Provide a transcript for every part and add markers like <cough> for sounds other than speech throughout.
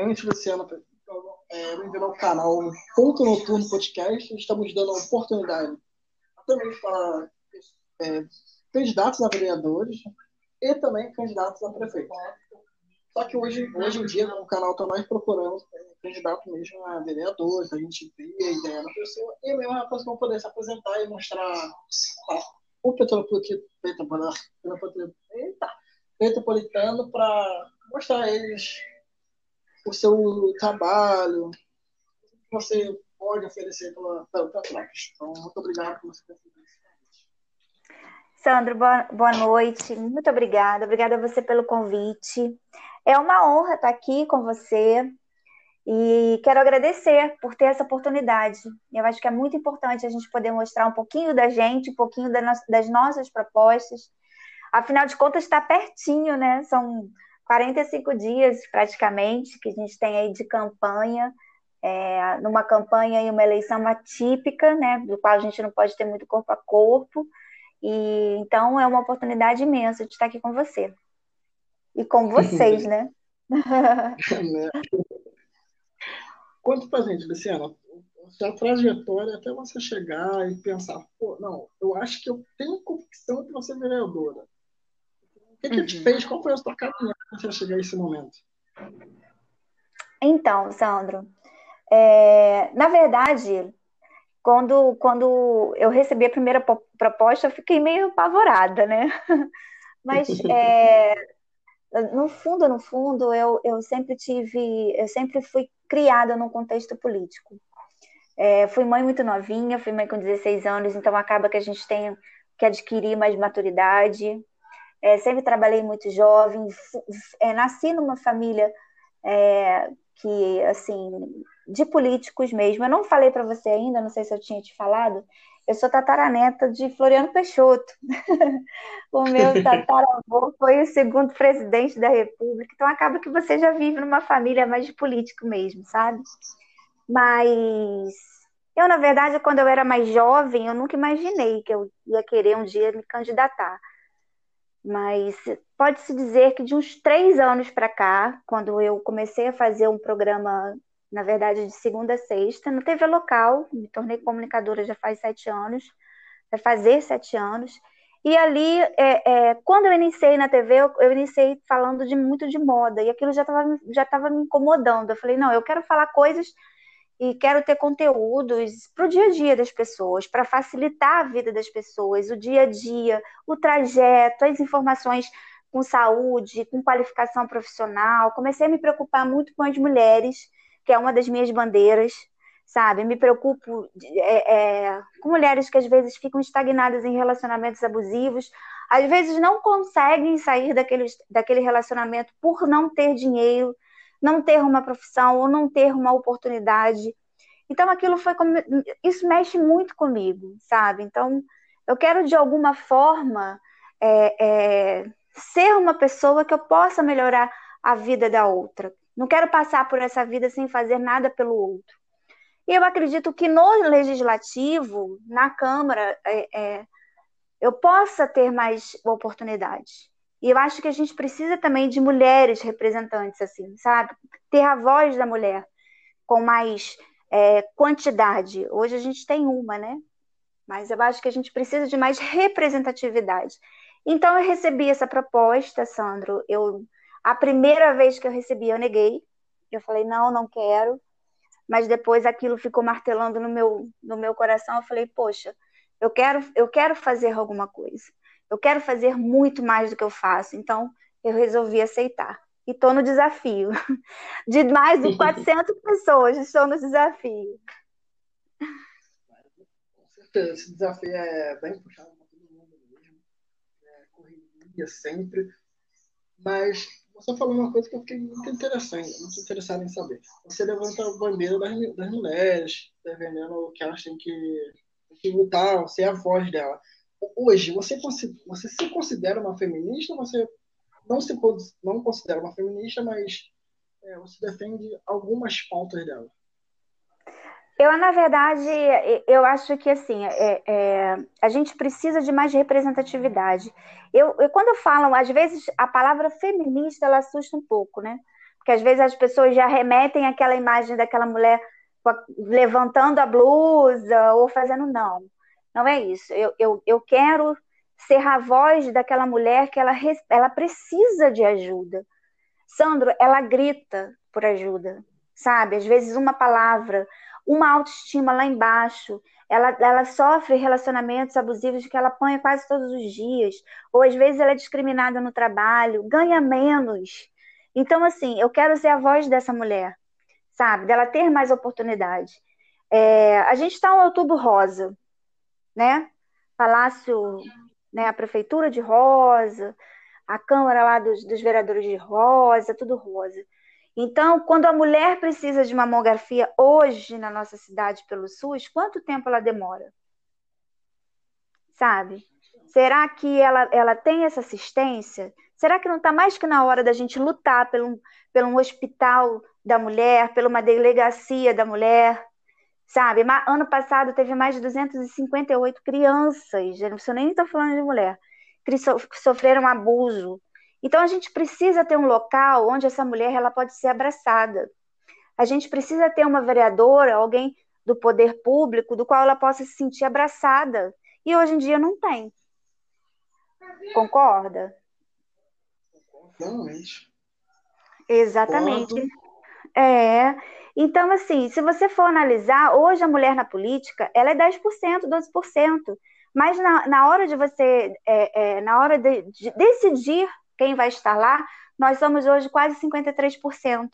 Luciana, é, bem-vindo ao canal Ponto Noturno Podcast. Estamos dando a oportunidade também para é, candidatos a vereadores e também candidatos a prefeito. Só que hoje, hoje em dia, o canal está mais procurando candidato mesmo a vereadores, a gente vê a ideia da pessoa e mesmo a pessoa poder se apresentar e mostrar o Petropolitano Petropolitano para mostrar eles o seu trabalho, o que você pode oferecer para Petrópolis. Então, muito obrigado por você ter. Sandro, boa, boa noite. Muito obrigada. Obrigada a você pelo convite. É uma honra estar aqui com você e quero agradecer por ter essa oportunidade. Eu acho que é muito importante a gente poder mostrar um pouquinho da gente, um pouquinho das nossas propostas. Afinal de contas, está pertinho, né? São 45 dias praticamente que a gente tem aí de campanha, é, numa campanha e uma eleição atípica, né? Do qual a gente não pode ter muito corpo a corpo. E então é uma oportunidade imensa de estar aqui com você. E com vocês, né? <laughs> Conta pra gente, Luciana, a sua trajetória até você chegar e pensar, pô, não, eu acho que eu tenho convicção para ser vereadora. O que, que uhum. te fez? Qual foi a sua caminhada para chegar a esse momento? Então, Sandro, é, na verdade, quando, quando eu recebi a primeira proposta, eu fiquei meio apavorada, né? <laughs> Mas é, no fundo, no fundo, eu, eu sempre tive, eu sempre fui criada num contexto político. É, fui mãe muito novinha, fui mãe com 16 anos, então acaba que a gente tem que adquirir mais maturidade. É, sempre trabalhei muito jovem, é, nasci numa família é, que, assim, de políticos mesmo. Eu não falei para você ainda, não sei se eu tinha te falado, eu sou tataraneta de Floriano Peixoto. <laughs> o meu tataravô foi o segundo presidente da República. Então acaba que você já vive numa família mais de político mesmo, sabe? Mas eu, na verdade, quando eu era mais jovem, eu nunca imaginei que eu ia querer um dia me candidatar. Mas pode-se dizer que de uns três anos para cá, quando eu comecei a fazer um programa na verdade, de segunda a sexta, no TV local, me tornei comunicadora já faz sete anos, vai fazer sete anos. E ali, é, é, quando eu iniciei na TV, eu, eu, iniciei falando de muito de moda, e aquilo já estava já tava me incomodando. Eu falei, não, eu quero falar coisas e quero ter conteúdos para o dia a dia das pessoas, para facilitar a vida das pessoas, o dia a dia, o trajeto, as informações com saúde, com qualificação profissional. Comecei a me preocupar muito com as mulheres que é uma das minhas bandeiras, sabe? Me preocupo é, é, com mulheres que às vezes ficam estagnadas em relacionamentos abusivos, às vezes não conseguem sair daquele, daquele relacionamento por não ter dinheiro, não ter uma profissão ou não ter uma oportunidade. Então aquilo foi como, isso mexe muito comigo, sabe? Então eu quero de alguma forma é, é, ser uma pessoa que eu possa melhorar a vida da outra, não quero passar por essa vida sem fazer nada pelo outro. E eu acredito que no legislativo, na Câmara, é, é, eu possa ter mais oportunidades. E eu acho que a gente precisa também de mulheres representantes, assim, sabe? Ter a voz da mulher com mais é, quantidade. Hoje a gente tem uma, né? Mas eu acho que a gente precisa de mais representatividade. Então eu recebi essa proposta, Sandro. Eu a primeira vez que eu recebi, eu neguei. Eu falei, não, não quero. Mas depois aquilo ficou martelando no meu, no meu coração. Eu falei, poxa, eu quero, eu quero fazer alguma coisa. Eu quero fazer muito mais do que eu faço. Então, eu resolvi aceitar. E estou no desafio. <laughs> De mais de 400 <laughs> pessoas, estou no desafio. Com certeza, esse desafio é bem puxado para todo mundo mesmo. É, correria sempre. Mas você falou uma coisa que eu fiquei muito interessante, muito interessado em saber. Você levanta a bandeira das, das mulheres, defendendo que elas têm que, que lutar, ser a voz dela. Hoje, você, você se considera uma feminista você não se não considera uma feminista, mas é, você defende algumas pautas dela? Eu, na verdade, eu acho que assim, é, é, a gente precisa de mais representatividade. Eu, eu, quando falam, às vezes, a palavra feminista ela assusta um pouco, né? Porque que às vezes as pessoas já remetem àquela imagem daquela mulher levantando a blusa ou fazendo não. Não é isso. Eu, eu, eu quero ser a voz daquela mulher que ela, ela precisa de ajuda. Sandro, ela grita por ajuda, sabe? Às vezes uma palavra, uma autoestima lá embaixo, ela, ela sofre relacionamentos abusivos que ela apanha quase todos os dias, ou às vezes ela é discriminada no trabalho, ganha menos. Então, assim, eu quero ser a voz dessa mulher, sabe? Dela ter mais oportunidade. É, a gente está no Outubro Rosa, né? Palácio, né? A Prefeitura de Rosa, a Câmara lá dos, dos Vereadores de Rosa, tudo rosa. Então, quando a mulher precisa de mamografia hoje na nossa cidade pelo SUS, quanto tempo ela demora? Sabe? Será que ela, ela tem essa assistência? Será que não está mais que na hora da gente lutar pelo, pelo um hospital da mulher, por uma delegacia da mulher? Sabe? Ano passado teve mais de 258 crianças, não preciso nem estar falando de mulher, que sofreram abuso então a gente precisa ter um local onde essa mulher ela pode ser abraçada. A gente precisa ter uma vereadora, alguém do poder público, do qual ela possa se sentir abraçada. E hoje em dia não tem. Concorda? Realmente. Exatamente. É. Então, assim, se você for analisar, hoje a mulher na política, ela é 10%, 12%. Mas na, na hora de você, é, é, na hora de, de decidir quem vai estar lá, nós somos hoje quase 53%.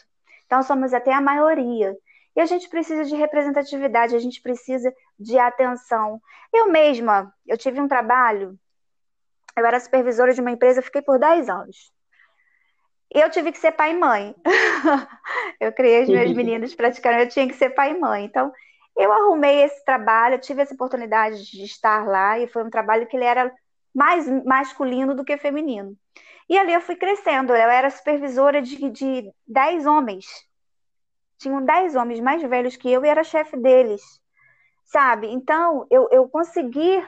Então, somos até a maioria. E a gente precisa de representatividade, a gente precisa de atenção. Eu mesma, eu tive um trabalho, eu era supervisora de uma empresa, fiquei por 10 anos. Eu tive que ser pai e mãe. <laughs> eu criei os meus meninos praticamente, eu tinha que ser pai e mãe. Então, eu arrumei esse trabalho, tive essa oportunidade de estar lá, e foi um trabalho que ele era mais masculino do que feminino. E ali eu fui crescendo. Eu era supervisora de, de 10 homens. Tinham 10 homens mais velhos que eu e era chefe deles. Sabe? Então, eu, eu consegui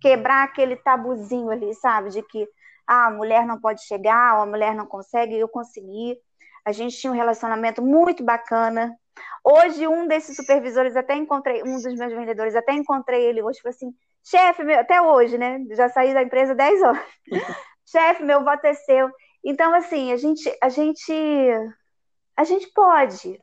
quebrar aquele tabuzinho ali, sabe? De que ah, a mulher não pode chegar, ou a mulher não consegue. Eu consegui. A gente tinha um relacionamento muito bacana. Hoje, um desses supervisores, até encontrei, um dos meus vendedores, até encontrei ele hoje, falou assim, chefe, até hoje, né? Já saí da empresa 10 <laughs> anos chefe, meu voto é seu. Então, assim, a gente, a gente, a gente pode.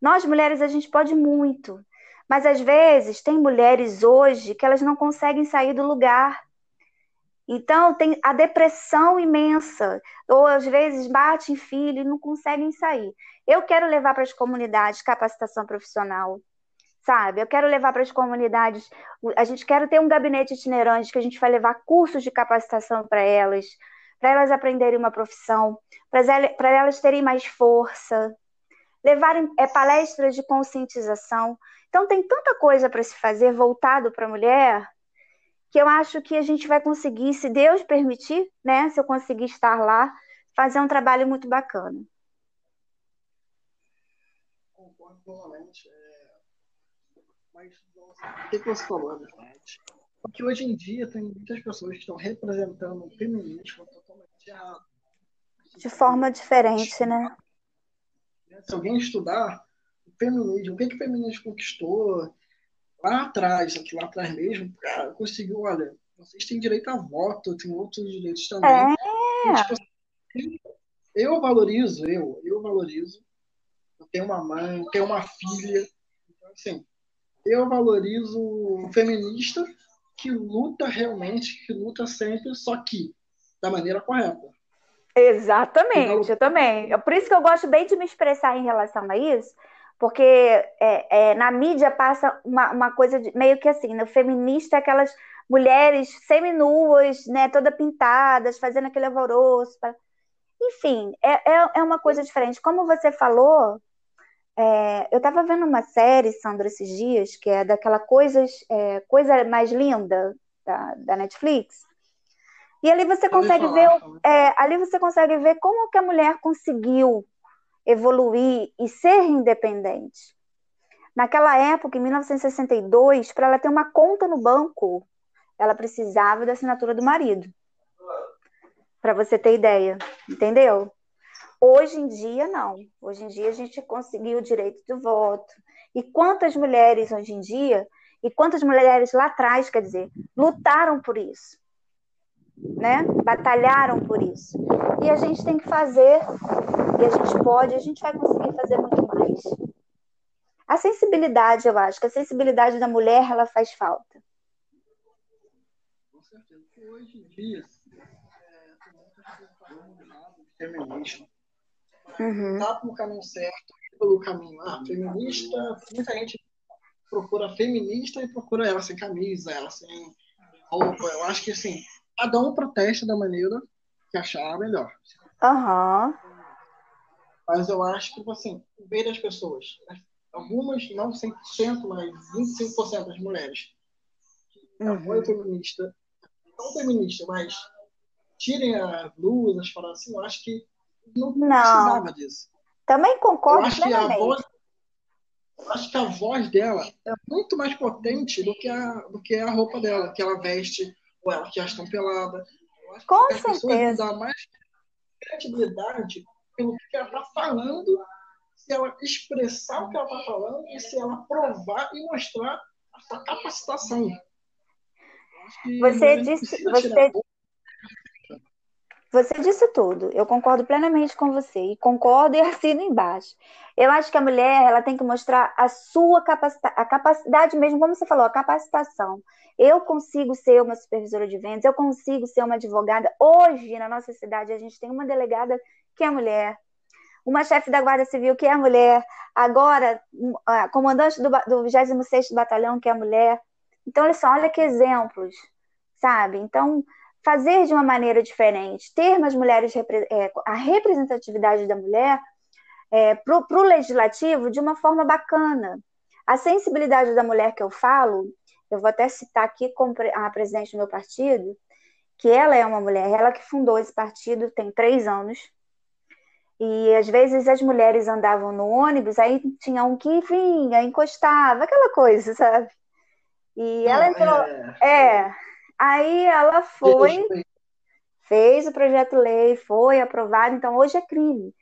Nós mulheres, a gente pode muito. Mas às vezes tem mulheres hoje que elas não conseguem sair do lugar. Então tem a depressão imensa, ou às vezes bate em filho e não conseguem sair. Eu quero levar para as comunidades capacitação profissional sabe? Eu quero levar para as comunidades, a gente quer ter um gabinete itinerante que a gente vai levar cursos de capacitação para elas, para elas aprenderem uma profissão, para elas terem mais força, levarem é, palestras de conscientização. Então tem tanta coisa para se fazer voltado para a mulher que eu acho que a gente vai conseguir, se Deus permitir, né? Se eu conseguir estar lá, fazer um trabalho muito bacana. Concordo plenamente. É mas o que, você falou, verdade? Porque hoje em dia tem muitas pessoas que estão representando o feminismo totalmente errado. De forma diferente, né? Se alguém estudar o feminismo, o que, que o feminismo conquistou lá atrás, aqui lá atrás mesmo, cara, conseguiu, olha, vocês têm direito a voto, tem outros direitos também. É. tipo, assim, eu valorizo, eu, eu valorizo. Eu tenho uma mãe, tenho uma filha. Então, assim, eu valorizo o feminista que luta realmente, que luta sempre, só que da maneira correta. Exatamente, eu também. É por isso que eu gosto bem de me expressar em relação a isso, porque é, é, na mídia passa uma, uma coisa de, meio que assim, no feminista, aquelas mulheres seminuas, né, toda pintadas, fazendo aquele alvoroço. Pra... Enfim, é, é, é uma coisa diferente. Como você falou, é, eu estava vendo uma série, Sandra, esses dias, que é daquela coisas, é, coisa mais linda da, da, Netflix. E ali você consegue ver, é, ali você consegue ver como que a mulher conseguiu evoluir e ser independente. Naquela época, em 1962, para ela ter uma conta no banco, ela precisava da assinatura do marido. Para você ter ideia, entendeu? Hoje em dia, não. Hoje em dia, a gente conseguiu o direito de voto. E quantas mulheres hoje em dia, e quantas mulheres lá atrás, quer dizer, lutaram por isso, né? Batalharam por isso. E a gente tem que fazer, e a gente pode, a gente vai conseguir fazer muito mais. A sensibilidade, eu acho que a sensibilidade da mulher, ela faz falta. Com certeza. Hoje em dia, é, feminismo. Uhum. Tá no caminho certo, pelo caminho ah, feminista, muita gente procura feminista e procura ela sem camisa, ela sem roupa. Eu acho que assim, cada um protesta da maneira que achar melhor. Uhum. Mas eu acho que, assim, ver as pessoas, né? algumas, não 100%, mas 25% das mulheres que uhum. apoiam feminista, não feminista, mas tirem as blusas, para assim, eu acho que não, não. precisava disso. Também concordo eu acho que a voz acho que a voz dela é muito mais potente do que a, do que a roupa dela, que ela veste, ou ela que já estão pelada. Eu acho Com que as pessoas dão mais credibilidade pelo que ela está falando, se ela expressar o que ela está falando e se ela provar e mostrar a sua capacitação. Você disse, você, você disse tudo. Eu concordo plenamente com você e concordo e <laughs> assino embaixo. Eu acho que a mulher ela tem que mostrar a sua capacidade, a capacidade mesmo, como você falou, a capacitação. Eu consigo ser uma supervisora de vendas, eu consigo ser uma advogada. Hoje, na nossa cidade, a gente tem uma delegada que é mulher, uma chefe da Guarda Civil que é mulher, agora a comandante do, do 26º Batalhão que é mulher. Então, olha só, olha que exemplos, sabe? Então, fazer de uma maneira diferente, ter mais mulheres, é, a representatividade da mulher é, para o legislativo de uma forma bacana. A sensibilidade da mulher que eu falo, eu vou até citar aqui a presidente do meu partido, que ela é uma mulher, ela que fundou esse partido tem três anos, e às vezes as mulheres andavam no ônibus, aí tinha um que vinha, encostava, aquela coisa, sabe? E ela entrou. É, é Aí ela foi, fez o projeto lei, foi aprovado, então hoje é crime.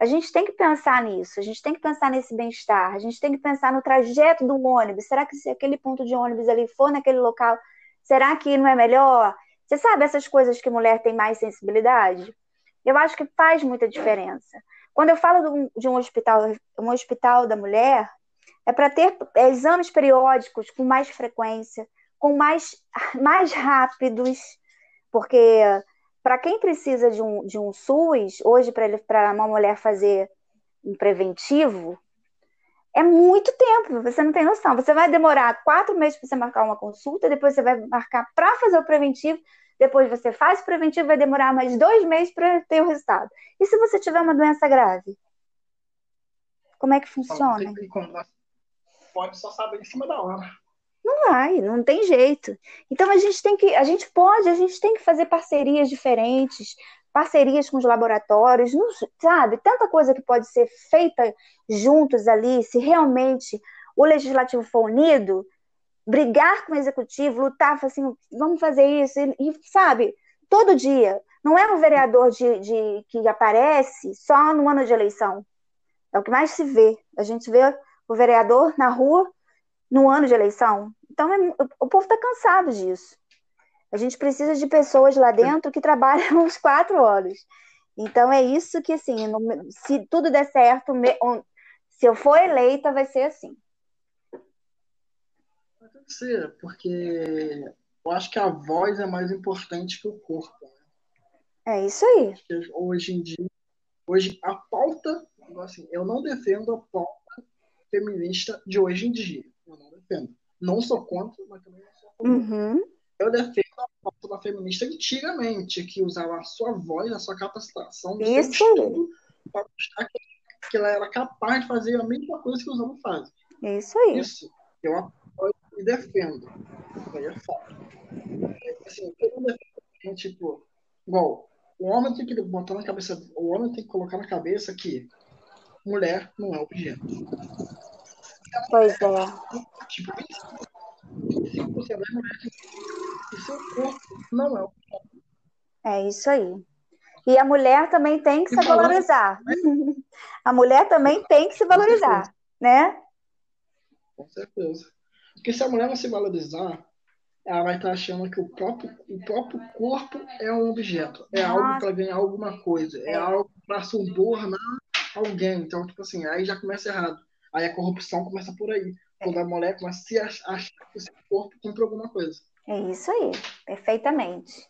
A gente tem que pensar nisso, a gente tem que pensar nesse bem-estar, a gente tem que pensar no trajeto do ônibus. Será que se aquele ponto de ônibus ali for naquele local, será que não é melhor? Você sabe essas coisas que mulher tem mais sensibilidade? Eu acho que faz muita diferença. Quando eu falo de um hospital, um hospital da mulher, é para ter exames periódicos com mais frequência, com mais, <laughs> mais rápidos, porque para quem precisa de um, de um SUS, hoje, para uma mulher fazer um preventivo, é muito tempo, você não tem noção. Você vai demorar quatro meses para você marcar uma consulta, depois você vai marcar para fazer o preventivo, depois você faz o preventivo, vai demorar mais dois meses para ter o resultado. E se você tiver uma doença grave? Como é que funciona? Pode só saber em cima da hora. Não vai, não tem jeito. Então a gente tem que, a gente pode, a gente tem que fazer parcerias diferentes, parcerias com os laboratórios, não, sabe? Tanta coisa que pode ser feita juntos ali, se realmente o legislativo for unido, brigar com o executivo, lutar, assim, vamos fazer isso, e, e sabe, todo dia. Não é um vereador de, de, que aparece só no ano de eleição. É o que mais se vê. A gente vê o vereador na rua no ano de eleição. Então, é, o povo está cansado disso. A gente precisa de pessoas lá dentro que trabalham <laughs> os quatro horas. Então, é isso que, assim, se tudo der certo, se eu for eleita, vai ser assim. Vai ser, porque eu acho que a voz é mais importante que o corpo. Né? É isso aí. Hoje em dia, hoje a pauta, assim, eu não defendo a pauta feminista de hoje em dia. Eu não defendo. Não sou contra, mas também não sou contra. Uhum. Eu defendo a pauta da feminista antigamente, que usava a sua voz, a sua capacitação, Isso. para mostrar que, que, ela era capaz de fazer a mesma coisa que os homens fazem. Isso aí. Isso. Eu apoio e defendo. Isso aí é fato. Assim, eu não defendo, tipo, igual, o homem tem que botar na cabeça, o homem tem que colocar na cabeça que mulher não é objeto. Pois é. Tipo, 25% das mulheres e seu corpo não é o É isso aí. E a mulher também tem que se falando, valorizar. Né? <laughs> A mulher também tem que se valorizar, né? Com certeza. Porque se a mulher não se valorizar, ela vai estar achando que o próprio, o próprio corpo é um objeto, é Nossa. algo para ganhar alguma coisa, é, é algo para subornar alguém. Então, tipo assim, aí já começa errado. Aí a corrupção começa por aí. Quando a mulher começa a se achar que o seu corpo cumpre alguma coisa. É isso aí, perfeitamente.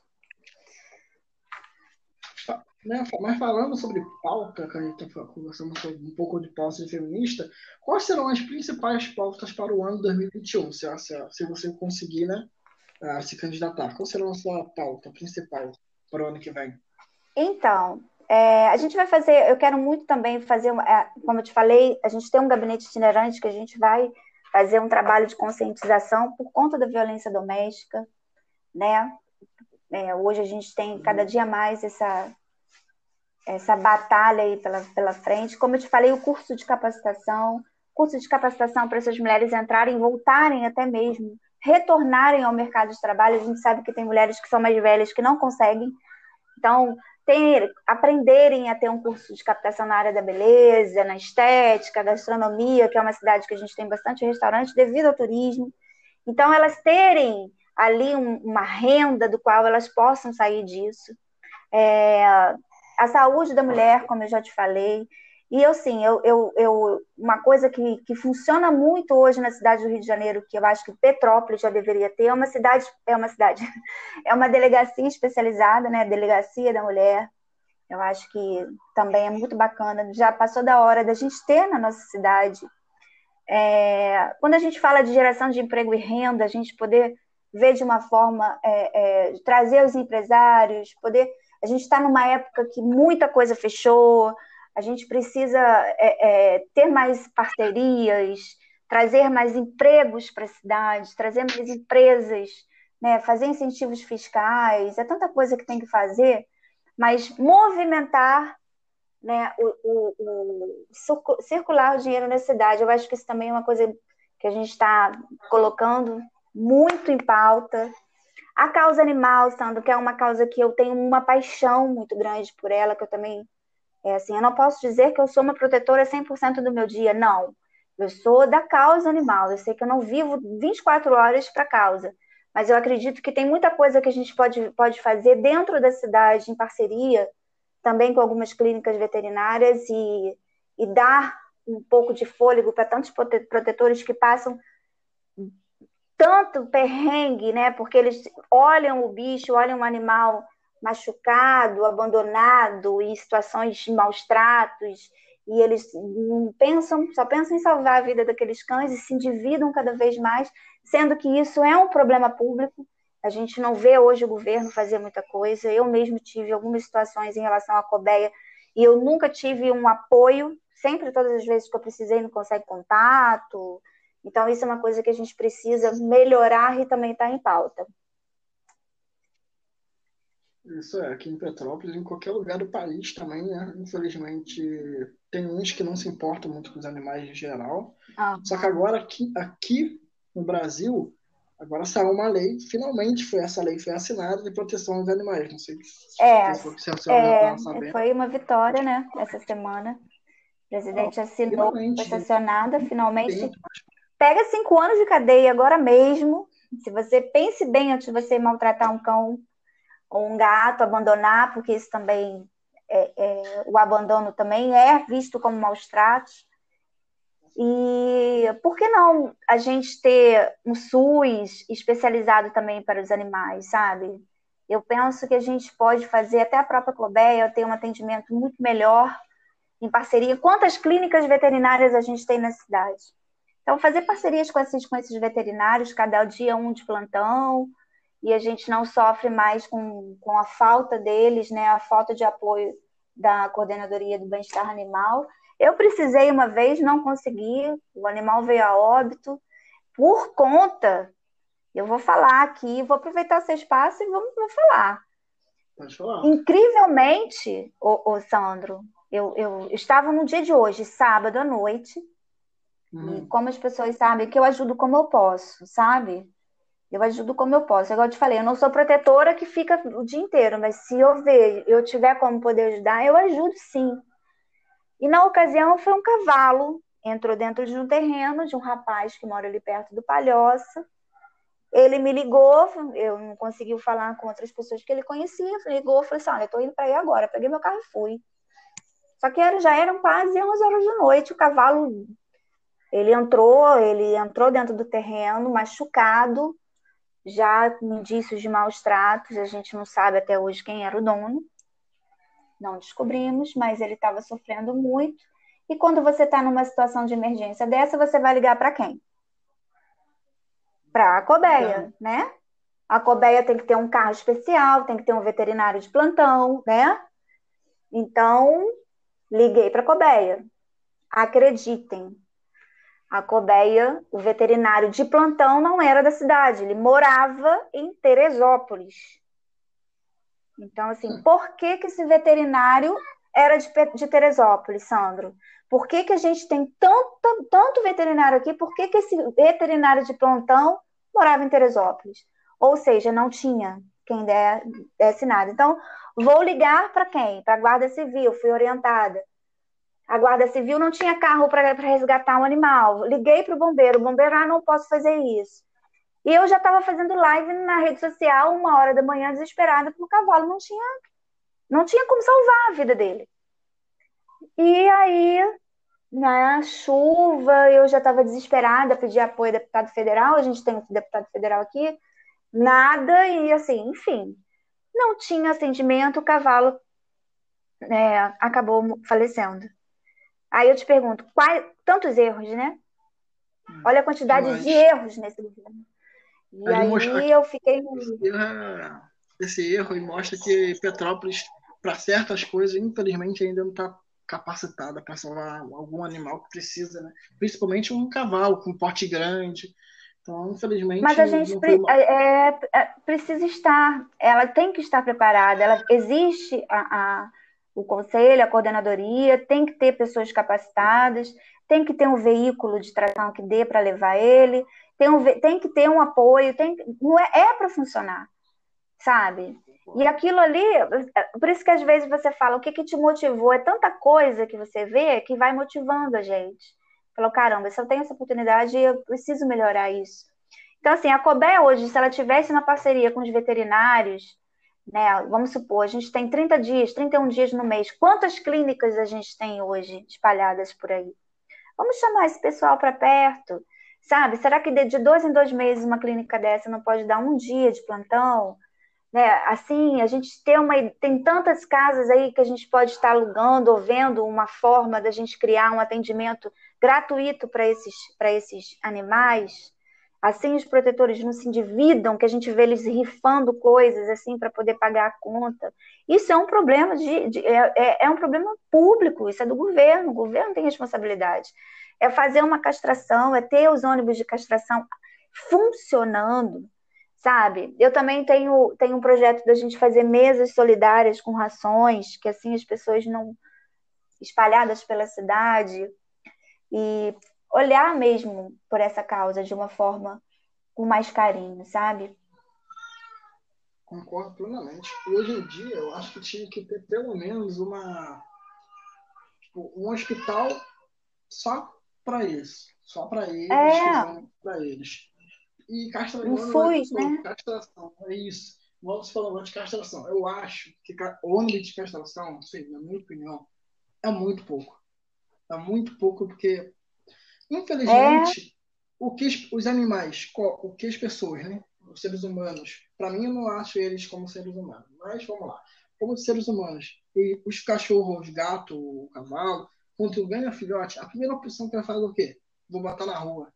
Né, mas falando sobre pauta, que a gente está conversando um pouco de pauta feminista, quais serão as principais pautas para o ano 2021, se, se, se você conseguir né, se candidatar? Qual será a sua pauta principal para o ano que vem? Então, é, a gente vai fazer, eu quero muito também fazer, é, como eu te falei, a gente tem um gabinete itinerante que a gente vai fazer um trabalho de conscientização por conta da violência doméstica, né? É, hoje a gente tem cada dia mais essa essa batalha aí pela, pela frente. Como eu te falei, o curso de capacitação, curso de capacitação para essas mulheres entrarem, voltarem até mesmo, retornarem ao mercado de trabalho. A gente sabe que tem mulheres que são mais velhas que não conseguem. Então, ter, aprenderem a ter um curso de captação na área da beleza, na estética, gastronomia, que é uma cidade que a gente tem bastante restaurante devido ao turismo. Então, elas terem ali um, uma renda do qual elas possam sair disso. É, a saúde da mulher, como eu já te falei. E eu, sim, eu, eu, eu, uma coisa que, que funciona muito hoje na cidade do Rio de Janeiro, que eu acho que Petrópolis já deveria ter, é uma cidade, é uma cidade, <laughs> é uma delegacia especializada, né? Delegacia da Mulher. Eu acho que também é muito bacana. Já passou da hora da gente ter na nossa cidade. É, quando a gente fala de geração de emprego e renda, a gente poder ver de uma forma, é, é, trazer os empresários, poder. A gente está numa época que muita coisa fechou, a gente precisa é, é, ter mais parcerias, trazer mais empregos para a cidade, trazer mais empresas, né, fazer incentivos fiscais, é tanta coisa que tem que fazer, mas movimentar né, o, o, o, circular o dinheiro na cidade. Eu acho que isso também é uma coisa que a gente está colocando muito em pauta. A causa animal, Sandro, que é uma causa que eu tenho uma paixão muito grande por ela, que eu também é assim, eu não posso dizer que eu sou uma protetora 100% do meu dia, não. Eu sou da causa animal. Eu sei que eu não vivo 24 horas para a causa, mas eu acredito que tem muita coisa que a gente pode, pode fazer dentro da cidade, em parceria também com algumas clínicas veterinárias e, e dar um pouco de fôlego para tantos protetores que passam tanto perrengue, né? Porque eles olham o bicho, olham o animal machucado, abandonado, em situações de maus tratos, e eles pensam, só pensam em salvar a vida daqueles cães e se endividam cada vez mais, sendo que isso é um problema público. A gente não vê hoje o governo fazer muita coisa. Eu mesmo tive algumas situações em relação à Cobeia e eu nunca tive um apoio. Sempre, todas as vezes que eu precisei, não consegue contato. Então, isso é uma coisa que a gente precisa melhorar e também está em pauta. Isso é, aqui em Petrópolis, em qualquer lugar do país também, né? Infelizmente, tem uns que não se importam muito com os animais em geral. Ah. Só que agora aqui, aqui no Brasil, agora saiu uma lei, finalmente foi essa lei foi assinada de proteção aos animais. Não sei se, é, se a senhora é, tá Foi uma vitória, né, essa semana. O presidente assinou, foi sancionada, finalmente. Pega cinco anos de cadeia agora mesmo. Se você pense bem antes de você maltratar um cão ou um gato, abandonar, porque isso também é, é, o abandono também é visto como maus tratos. E por que não a gente ter um SUS especializado também para os animais, sabe? Eu penso que a gente pode fazer, até a própria Clobeia ter um atendimento muito melhor em parceria. Quantas clínicas veterinárias a gente tem na cidade? Então, fazer parcerias com esses, com esses veterinários, cada dia um de plantão, e a gente não sofre mais com, com a falta deles, né, a falta de apoio da Coordenadoria do Bem-Estar Animal. Eu precisei uma vez, não consegui, o animal veio a óbito, por conta, eu vou falar aqui, vou aproveitar esse espaço e vou, vou falar. Incrivelmente, o, o Sandro, eu, eu estava no dia de hoje, sábado à noite, uhum. e como as pessoas sabem que eu ajudo como eu posso, sabe? Eu ajudo como eu posso. Igual eu te falei, eu não sou protetora que fica o dia inteiro, mas se eu ver, eu tiver como poder ajudar, eu ajudo sim. E na ocasião foi um cavalo, entrou dentro de um terreno de um rapaz que mora ali perto do Palhoça. Ele me ligou, eu não consegui falar com outras pessoas que ele conhecia, ligou, falei assim, olha, eu tô indo para aí agora, peguei meu carro e fui. Só que era, já eram quase 11 horas da noite, o cavalo, ele entrou, ele entrou dentro do terreno, machucado, já indícios de maus tratos, a gente não sabe até hoje quem era o dono, não descobrimos, mas ele estava sofrendo muito. E quando você está numa situação de emergência dessa, você vai ligar para quem? Para a Cobeia, né? A Cobeia tem que ter um carro especial, tem que ter um veterinário de plantão, né? Então, liguei para a Cobeia. Acreditem, a Cobeia, o veterinário de plantão, não era da cidade, ele morava em Teresópolis. Então, assim, por que, que esse veterinário era de, de Teresópolis, Sandro? Por que, que a gente tem tanto, tanto veterinário aqui? Por que, que esse veterinário de plantão morava em Teresópolis? Ou seja, não tinha quem desse nada. Então, vou ligar para quem? Para a Guarda Civil, fui orientada. A Guarda Civil não tinha carro para resgatar um animal. Liguei para o bombeiro. O bombeiro, ah, não posso fazer isso. E eu já estava fazendo live na rede social, uma hora da manhã, desesperada, porque o cavalo não tinha, não tinha como salvar a vida dele. E aí, na chuva, eu já estava desesperada, pedi apoio ao deputado federal, a gente tem um deputado federal aqui, nada, e assim, enfim, não tinha atendimento, o cavalo é, acabou falecendo. Aí eu te pergunto, quais, tantos erros, né? Hum, Olha a quantidade Mas... de erros nesse governo. E aí, aí eu fiquei. Esse erro e mostra que Petrópolis, para certas coisas, infelizmente, ainda não está capacitada para salvar algum animal que precisa, né? Principalmente um cavalo com porte grande. Então, infelizmente. Mas a gente uma... é, é, é, precisa estar, ela tem que estar preparada. Ela existe a, a o conselho, a coordenadoria, tem que ter pessoas capacitadas, tem que ter um veículo de tração que dê para levar ele, tem, um, tem que ter um apoio, tem, não é, é para funcionar, sabe? E aquilo ali, por isso que às vezes você fala, o que, que te motivou? É tanta coisa que você vê que vai motivando a gente. Falou, caramba, se eu tenho essa oportunidade, eu preciso melhorar isso. Então, assim, a COBE hoje, se ela tivesse uma parceria com os veterinários, né? Vamos supor, a gente tem 30 dias, 31 dias no mês. Quantas clínicas a gente tem hoje espalhadas por aí? Vamos chamar esse pessoal para perto, sabe? Será que de dois em dois meses uma clínica dessa não pode dar um dia de plantão? Né? Assim, a gente tem uma tem tantas casas aí que a gente pode estar alugando ou vendo uma forma da gente criar um atendimento gratuito para esses para esses animais, Assim os protetores não se endividam, que a gente vê eles rifando coisas assim para poder pagar a conta. Isso é um problema de, de é, é, é, um problema público, isso é do governo, o governo tem responsabilidade. É fazer uma castração, é ter os ônibus de castração funcionando, sabe? Eu também tenho, tenho um projeto da gente fazer mesas solidárias com rações, que assim as pessoas não espalhadas pela cidade e olhar mesmo por essa causa de uma forma com mais carinho, sabe? Concordo plenamente. E hoje em dia, eu acho que tinha que ter pelo menos uma tipo, um hospital só para isso, só para eles, é. para eles. E castração, SUS, né? castração, é isso. Vamos falando de castração. Eu acho que ônibus de castração, sim, na minha opinião, é muito pouco. É muito pouco porque Infelizmente, é... o que os animais, o que as pessoas, né? Os seres humanos, para mim eu não acho eles como seres humanos, mas vamos lá. Como seres humanos, e os cachorros, gato, o cavalo, quando ganha filhote, a primeira opção que ela faz é o quê? Vou botar na rua.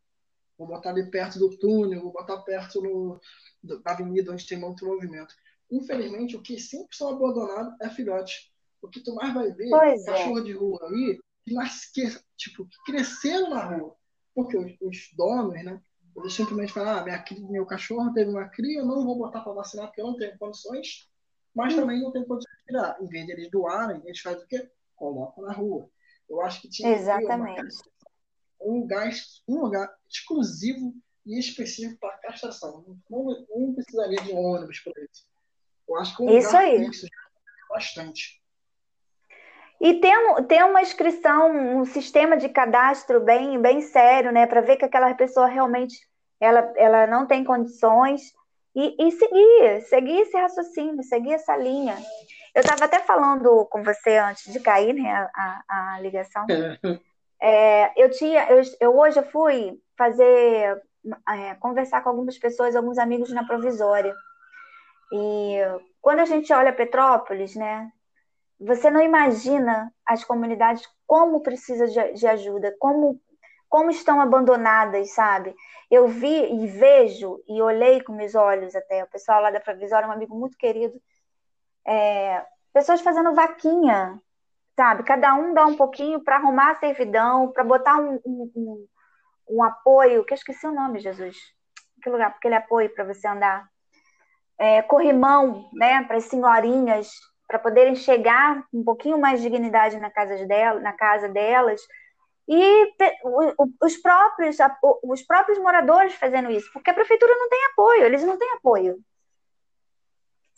Vou botar ali perto do túnel, vou botar perto no, da avenida onde tem muito movimento. Infelizmente, o que sempre são abandonados é filhote. O que tu mais vai ver pois é. cachorro de rua aí que, nas, que, tipo, que cresceram na rua. Porque os, os donos, né? Eles simplesmente falam, ah, minha, meu cachorro teve uma cria, eu não vou botar para vacinar porque eu não tenho condições, mas também não tenho condições de tirar. Em vez de eles doarem, eles fazem o quê? Colocam na rua. Eu acho que tinha Exatamente. um lugar, um lugar exclusivo e específico para castração. Não, não precisaria de ônibus para isso. Eu acho que um isso aí. Isso bastante. E tem, tem uma inscrição, um sistema de cadastro bem, bem sério, né? Para ver que aquela pessoa realmente ela, ela não tem condições. E, e seguir, seguir esse raciocínio, seguir essa linha. Eu estava até falando com você antes de cair né, a, a, a ligação. É, eu tinha, eu, eu, hoje eu fui fazer, é, conversar com algumas pessoas, alguns amigos na provisória. E quando a gente olha Petrópolis, né, você não imagina as comunidades como precisa de, de ajuda, como como estão abandonadas, sabe? Eu vi e vejo e olhei com meus olhos até o pessoal lá da provisória, um amigo muito querido, é, pessoas fazendo vaquinha, sabe? Cada um dá um pouquinho para arrumar a servidão, para botar um, um, um, um, apoio, que eu esqueci o nome, Jesus. Que lugar? Aquele apoio para você andar. É, corrimão, né? Para as senhorinhas, para poderem chegar um pouquinho mais de dignidade na casa, dela, na casa delas. E os próprios, os próprios moradores fazendo isso, porque a prefeitura não tem apoio, eles não têm apoio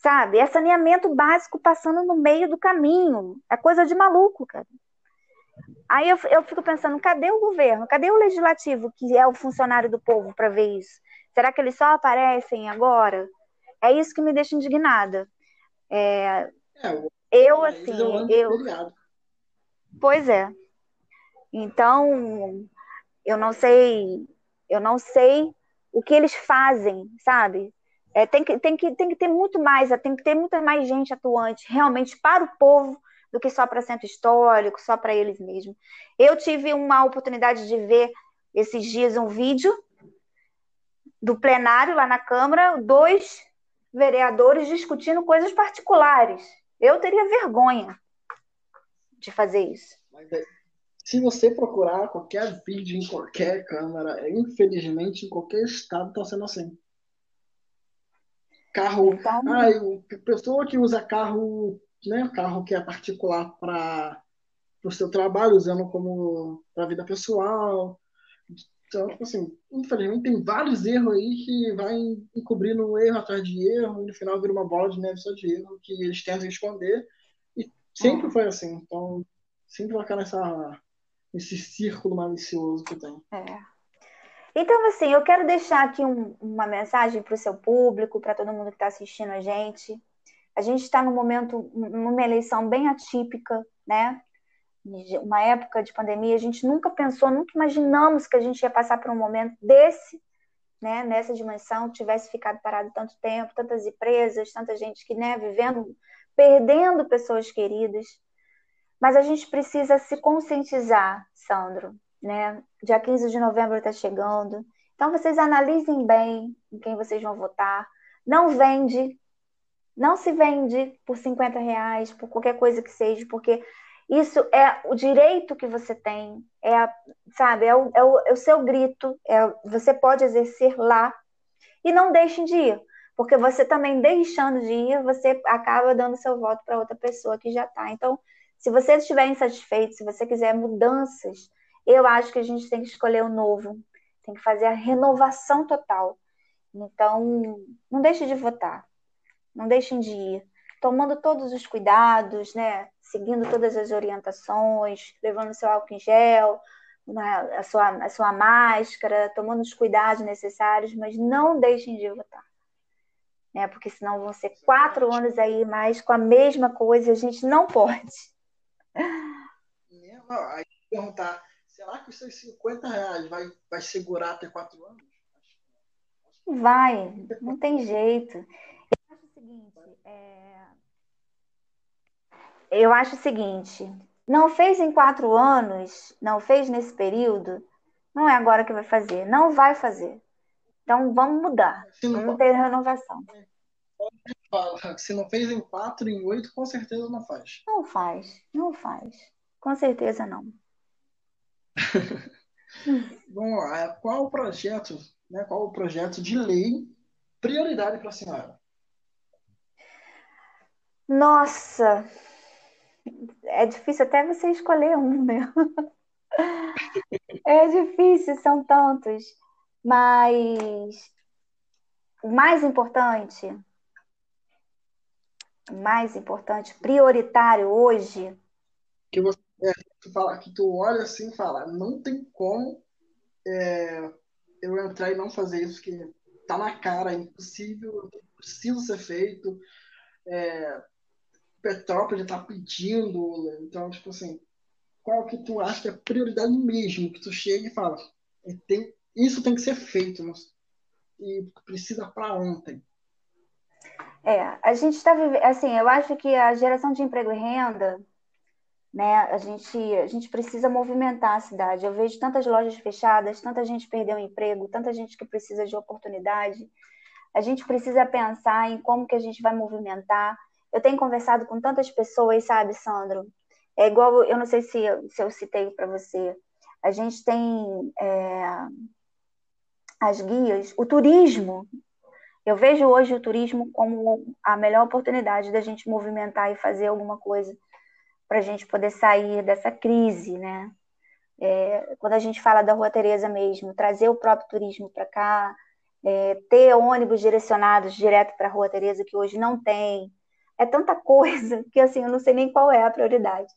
sabe? É saneamento básico passando no meio do caminho. É coisa de maluco, cara. Aí eu, eu fico pensando, cadê o governo? Cadê o legislativo, que é o funcionário do povo, para ver isso? Será que eles só aparecem agora? É isso que me deixa indignada. É, é, eu, assim, eu. Pois é. Então, eu não sei, eu não sei o que eles fazem, sabe? É, tem, que, tem, que, tem que ter muito mais, tem que ter muita mais gente atuante realmente para o povo do que só para centro histórico, só para eles mesmos. Eu tive uma oportunidade de ver esses dias um vídeo do plenário lá na Câmara, dois vereadores discutindo coisas particulares. Eu teria vergonha de fazer isso. É, se você procurar qualquer vídeo em qualquer Câmara, infelizmente, em qualquer estado está sendo assim. Carro. Então, ai, pessoa que usa carro, né? Carro que é particular para o seu trabalho, usando como para a vida pessoal. Então, assim, infelizmente tem vários erros aí que vai encobrindo erro atrás de erro, e no final vira uma bola de neve só de erro que eles tentam esconder. E sempre foi assim. Então, sempre vai ficar nessa, nesse círculo malicioso que tem. É. Então, assim, eu quero deixar aqui um, uma mensagem para o seu público, para todo mundo que está assistindo a gente. A gente está num momento, numa eleição bem atípica, né? Uma época de pandemia, a gente nunca pensou, nunca imaginamos que a gente ia passar por um momento desse, né? Nessa dimensão, tivesse ficado parado tanto tempo, tantas empresas, tanta gente que, né, vivendo, perdendo pessoas queridas. Mas a gente precisa se conscientizar, Sandro, né? Dia 15 de novembro está chegando. Então, vocês analisem bem em quem vocês vão votar. Não vende, não se vende por 50 reais, por qualquer coisa que seja, porque isso é o direito que você tem, é, sabe, é o, é o, é o seu grito, é, você pode exercer lá e não deixem de ir, porque você também deixando de ir, você acaba dando seu voto para outra pessoa que já está. Então, se você estiver insatisfeito, se você quiser mudanças, eu acho que a gente tem que escolher o novo, tem que fazer a renovação total. Então, não deixe de votar, não deixem de ir, tomando todos os cuidados, né? Seguindo todas as orientações, levando seu álcool em gel, a sua, a sua máscara, tomando os cuidados necessários, mas não deixem de votar. Né? Porque senão vão ser quatro anos aí mais com a mesma coisa, a gente não pode. Aí perguntar será que os seus 50 reais vai, vai segurar até quatro anos? Vai, não tem jeito. Eu acho o seguinte, é... eu acho o seguinte, não fez em quatro anos, não fez nesse período, não é agora que vai fazer, não vai fazer. Então vamos mudar, vamos ter renovação. Se não fez em quatro, em oito, com certeza não faz. Não faz, não faz. Com certeza não. <laughs> Vamos lá. Qual o projeto, né, qual o projeto de lei prioridade para a senhora? Nossa, é difícil até você escolher um, né? É difícil, são tantos. Mas o mais importante, o mais importante, prioritário hoje. Que você é, fala, que tu olha assim e fala, não tem como é, eu entrar e não fazer isso, que tá na cara, é impossível, precisa ser feito. É, Petrópolis está pedindo, então, tipo assim, qual que tu acha que é prioridade mesmo, que tu chega e fala, é, tem, isso tem que ser feito, e precisa para ontem. É, a gente está vivendo, assim, eu acho que a geração de emprego e renda, né, a gente, a gente precisa movimentar a cidade. Eu vejo tantas lojas fechadas, tanta gente perdeu o emprego, tanta gente que precisa de oportunidade. A gente precisa pensar em como que a gente vai movimentar. Eu tenho conversado com tantas pessoas, sabe, Sandro? É igual, eu não sei se, se eu citei para você, a gente tem é, as guias, o turismo. Eu vejo hoje o turismo como a melhor oportunidade da gente movimentar e fazer alguma coisa para a gente poder sair dessa crise, né? É, quando a gente fala da Rua Tereza mesmo, trazer o próprio turismo para cá, é, ter ônibus direcionados direto para a Rua Tereza, que hoje não tem. É tanta coisa que assim, eu não sei nem qual é a prioridade.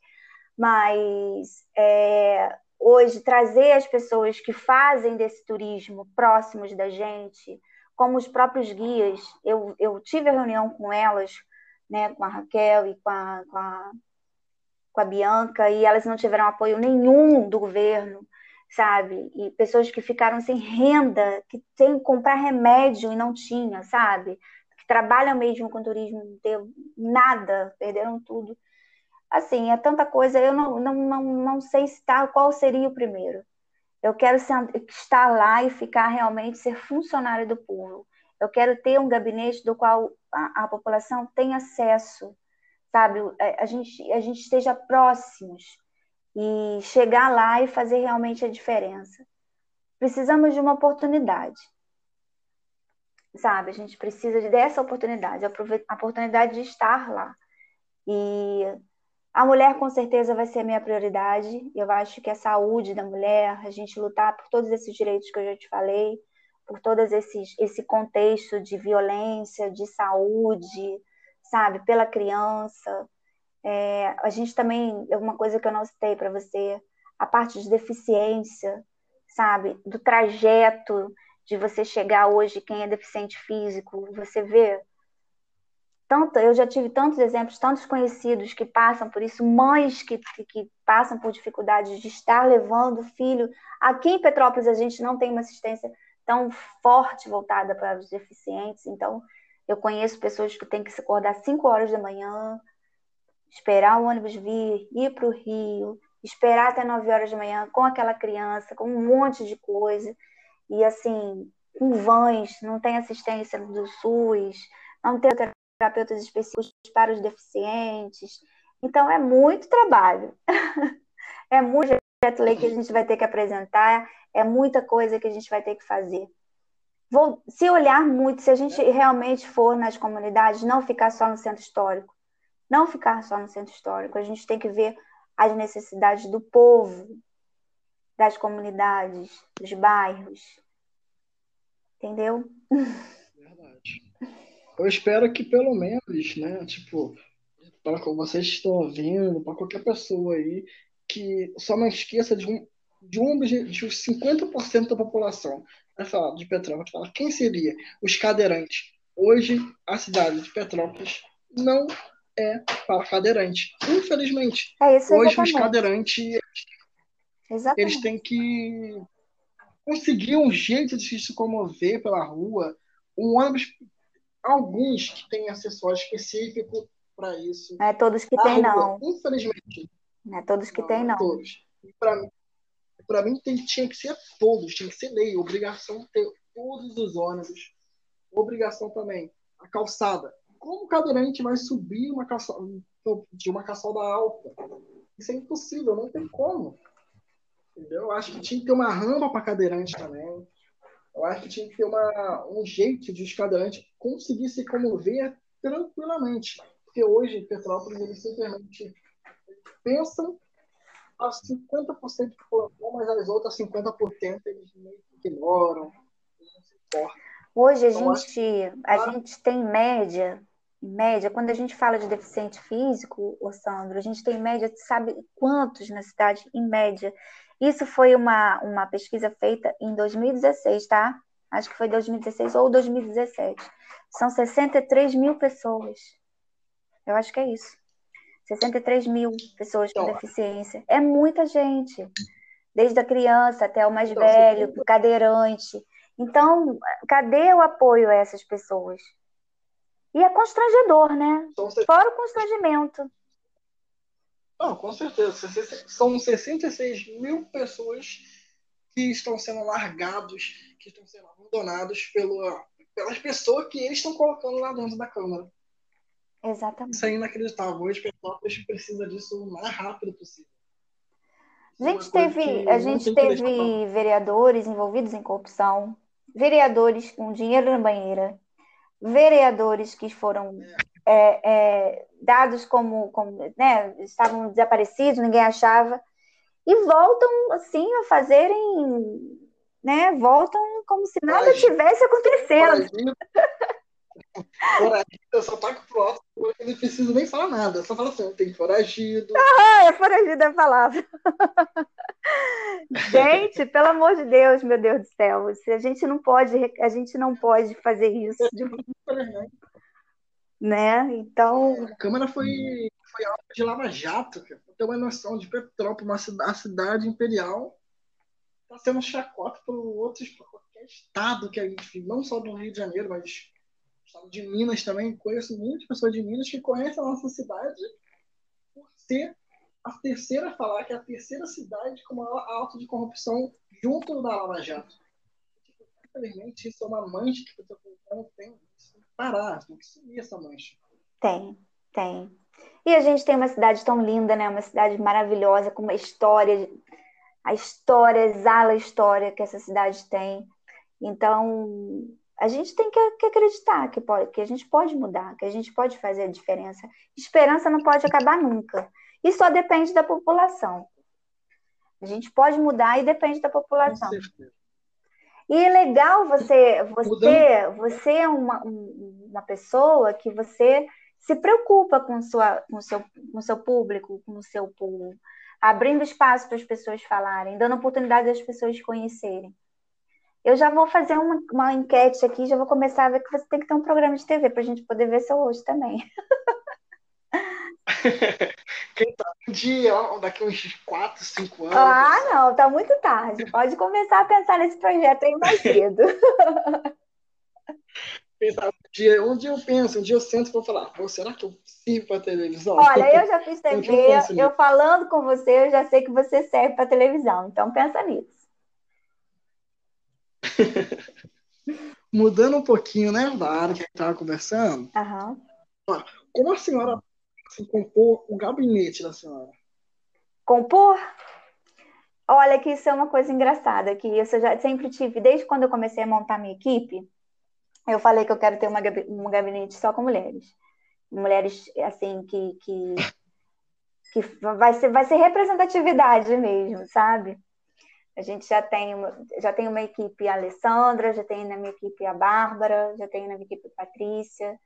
Mas é, hoje trazer as pessoas que fazem desse turismo próximos da gente, como os próprios guias. Eu, eu tive a reunião com elas, né, com a Raquel e com a, com a, com a Bianca, e elas não tiveram apoio nenhum do governo, sabe? E pessoas que ficaram sem renda, que têm que comprar remédio e não tinha, sabe? Trabalham mesmo com turismo, não teve nada, perderam tudo assim, é tanta coisa, eu não, não, não, não sei tá, qual seria o primeiro. Eu quero estar lá e ficar realmente ser funcionário do povo. Eu quero ter um gabinete do qual a, a população tem acesso, sabe? A, a, gente, a gente esteja próximos e chegar lá e fazer realmente a diferença. Precisamos de uma oportunidade, sabe? A gente precisa dessa oportunidade, a oportunidade de estar lá. E a mulher com certeza vai ser a minha prioridade. Eu acho que a saúde da mulher, a gente lutar por todos esses direitos que eu já te falei, por todo esses, esse contexto de violência, de saúde, sabe, pela criança. É, a gente também, uma coisa que eu não citei para você, a parte de deficiência, sabe, do trajeto de você chegar hoje, quem é deficiente físico, você vê tanto, eu já tive tantos exemplos, tantos conhecidos que passam por isso, mães que, que passam por dificuldades de estar levando o filho. Aqui em Petrópolis a gente não tem uma assistência tão forte voltada para os deficientes, então eu conheço pessoas que têm que se acordar 5 horas da manhã, esperar o ônibus vir, ir para o Rio, esperar até 9 horas da manhã com aquela criança, com um monte de coisa, e assim, com vãs, não tem assistência do SUS, não tem terapeutas específicos para os deficientes. Então, é muito trabalho. <laughs> é muito projeto lei que a gente vai ter que apresentar, é muita coisa que a gente vai ter que fazer. Vou, se olhar muito, se a gente realmente for nas comunidades, não ficar só no centro histórico, não ficar só no centro histórico, a gente tem que ver as necessidades do povo, das comunidades, dos bairros. Entendeu? eu espero que pelo menos, né, tipo, para vocês estão ouvindo, para qualquer pessoa aí, que só não esqueça de um, de um objetivo, 50% da população. Vai falar de Petrópolis, fala quem seria os cadeirantes. Hoje, a cidade de Petrópolis não é para cadeirante, infelizmente. É isso, Hoje, os cadeirantes, exatamente. eles têm que conseguir um jeito de se comover pela rua. Um ônibus alguns que têm acessório específico para isso. Não é todos que têm, não. Infelizmente. Não é todos que têm, não. É todos. Para mim, tem, tinha que ser todos, tinha que ser lei, obrigação ter todos os ônibus. Obrigação também. A calçada. Como o cadeirante vai subir uma calçada, de uma calçada alta? Isso é impossível, não tem como. Entendeu? Eu acho que tinha que ter uma rampa para cadeirante também. Eu acho que tinha que ter uma, um jeito de os cadeirantes conseguir se comover tranquilamente. Porque hoje, em Petrópolis, eles simplesmente pensam a 50% da população, mas as outras 50% eles meio que ignoram, Hoje a então, gente, a gente tem média, média, quando a gente fala de deficiente físico, ô Sandro, a gente tem média, sabe quantos na cidade, em média? Isso foi uma, uma pesquisa feita em 2016, tá? Acho que foi 2016 ou 2017. São 63 mil pessoas. Eu acho que é isso. 63 mil pessoas com então, deficiência. É muita gente. Desde a criança até o mais então, velho, o cadeirante. Então, cadê o apoio a essas pessoas? E é constrangedor, né? Fora o constrangimento. Não, com certeza. São 66 mil pessoas que estão sendo largados, que estão sendo abandonados pelas pessoas que eles estão colocando lá dentro da Câmara. Exatamente. Isso é inacreditável. Hoje, Petrópolis precisa disso o mais rápido possível. A gente teve, a gente teve vereadores envolvidos em corrupção, vereadores com dinheiro na banheira, vereadores que foram é, é, dados como, como né, estavam desaparecidos, ninguém achava, e voltam assim a fazerem, né, voltam como se nada tivesse acontecendo. Foragido, eu só taco pro alto, eu não preciso nem falar nada. Eu só falo assim, tem foragido. Ah, é foragido a palavra. <laughs> gente, pelo amor de Deus, meu Deus do céu. A gente não pode, a gente não pode fazer isso. De... <laughs> né? Então. A Câmara foi, foi alvo de Lava Jato, para ter uma noção de Petrópolis, uma cidade, a cidade imperial, está sendo chacota por outros, por qualquer estado que a gente, não só do Rio de Janeiro, mas estado de Minas também, conheço muitas pessoas de Minas que conhecem a nossa cidade por ser a terceira a falar que é a terceira cidade com maior alta de corrupção junto da Lava Jato. Infelizmente, isso é uma mancha que Metropolitano tem, tem que parar, tem que sumir essa mancha. Tem, tem. E a gente tem uma cidade tão linda, né? Uma cidade maravilhosa, com uma história, a história, exala a história que essa cidade tem. Então, a gente tem que, que, acreditar que, pode, que a gente pode mudar, que a gente pode fazer a diferença. Esperança não pode acabar nunca. E só depende da população. A gente pode mudar e depende da população. E é legal você, você, você é uma, uma pessoa que você se preocupa com, sua, com, seu, com seu público, com o seu povo, abrindo espaço para as pessoas falarem, dando oportunidade das pessoas conhecerem. Eu já vou fazer uma, uma enquete aqui, já vou começar a ver que você tem que ter um programa de TV para a gente poder ver seu rosto também. <laughs> <laughs> Quem tá um dia, daqui uns 4, 5 anos. Ah, não, tá muito tarde. Pode começar a pensar nesse projeto aí mais cedo. <laughs> Pensar, um, dia, um dia eu penso, um dia eu sento e vou falar, será que eu sirvo para televisão? Olha, eu já fiz <laughs> TV, eu, eu falando com você, eu já sei que você serve para televisão, então pensa nisso. Mudando um pouquinho, né, da área que a gente estava conversando. Uhum. Como a senhora compor o gabinete da senhora? Compor? Olha, que isso é uma coisa engraçada, que eu já sempre tive, desde quando eu comecei a montar minha equipe, eu falei que eu quero ter uma, um gabinete só com mulheres. Mulheres, assim, que, que, que vai, ser, vai ser representatividade mesmo, sabe? A gente já tem, já tem uma equipe a Alessandra, já tem na minha equipe a Bárbara, já tem na minha equipe a Patrícia.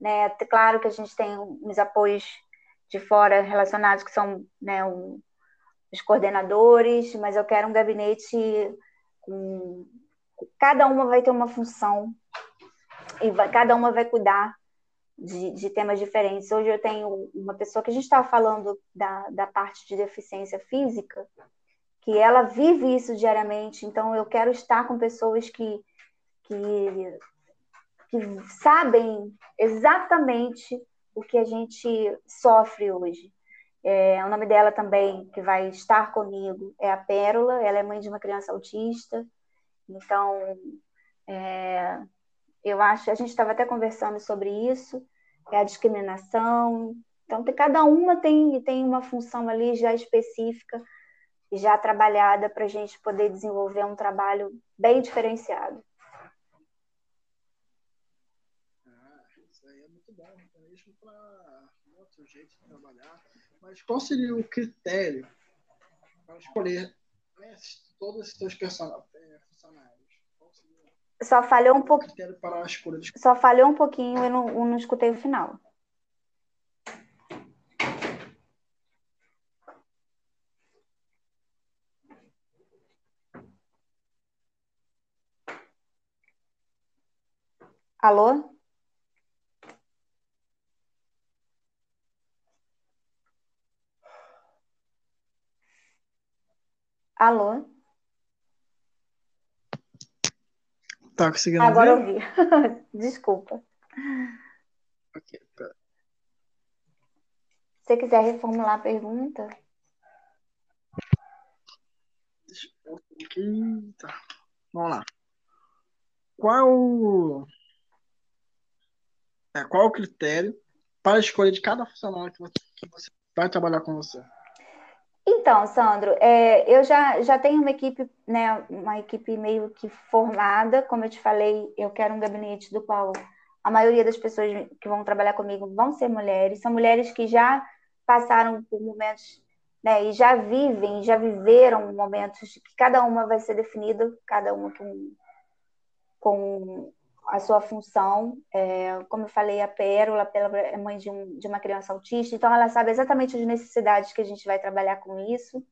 Né? Claro que a gente tem uns apoios de fora relacionados, que são né, um, os coordenadores, mas eu quero um gabinete com. Cada uma vai ter uma função e vai, cada uma vai cuidar de, de, temas diferentes. Hoje eu tenho uma pessoa que a gente estava falando da, da parte de deficiência física, que ela vive isso diariamente. Então, eu quero estar com pessoas que, que, que sabem exatamente o que a gente sofre hoje. É, o nome dela também, que vai estar comigo, é a Pérola. Ela é mãe de uma criança autista. Então, é, eu acho, a gente estava até conversando sobre isso, é a discriminação. Então, cada uma tem, tem uma função ali já específica já trabalhada para a gente poder desenvolver um trabalho bem diferenciado. Ah, isso aí é muito bom, mesmo para outro jeito de trabalhar. Mas qual seria o critério para escolher né, todos esses seus é, funcionários? Qual seria Só falhou um de... Só falhou um pouquinho, eu não, não escutei o final. Alô? Alô? Tá conseguindo Agora ouvir? ouvi. <laughs> Desculpa. Ok, pera. Se você quiser reformular a pergunta. Deixa eu ver aqui. Tá. Vamos lá. Qual o... É, qual o critério para a escolha de cada funcionário que você vai trabalhar com você? Então, Sandro, é, eu já, já tenho uma equipe, né, uma equipe meio que formada, como eu te falei, eu quero um gabinete do qual a maioria das pessoas que vão trabalhar comigo vão ser mulheres, são mulheres que já passaram por momentos, né, e já vivem, já viveram momentos que cada uma vai ser definida, cada uma com, com a sua função. É, como eu falei, a Pérola, é mãe de, um, de uma criança autista, então ela sabe exatamente as necessidades que a gente vai trabalhar com isso.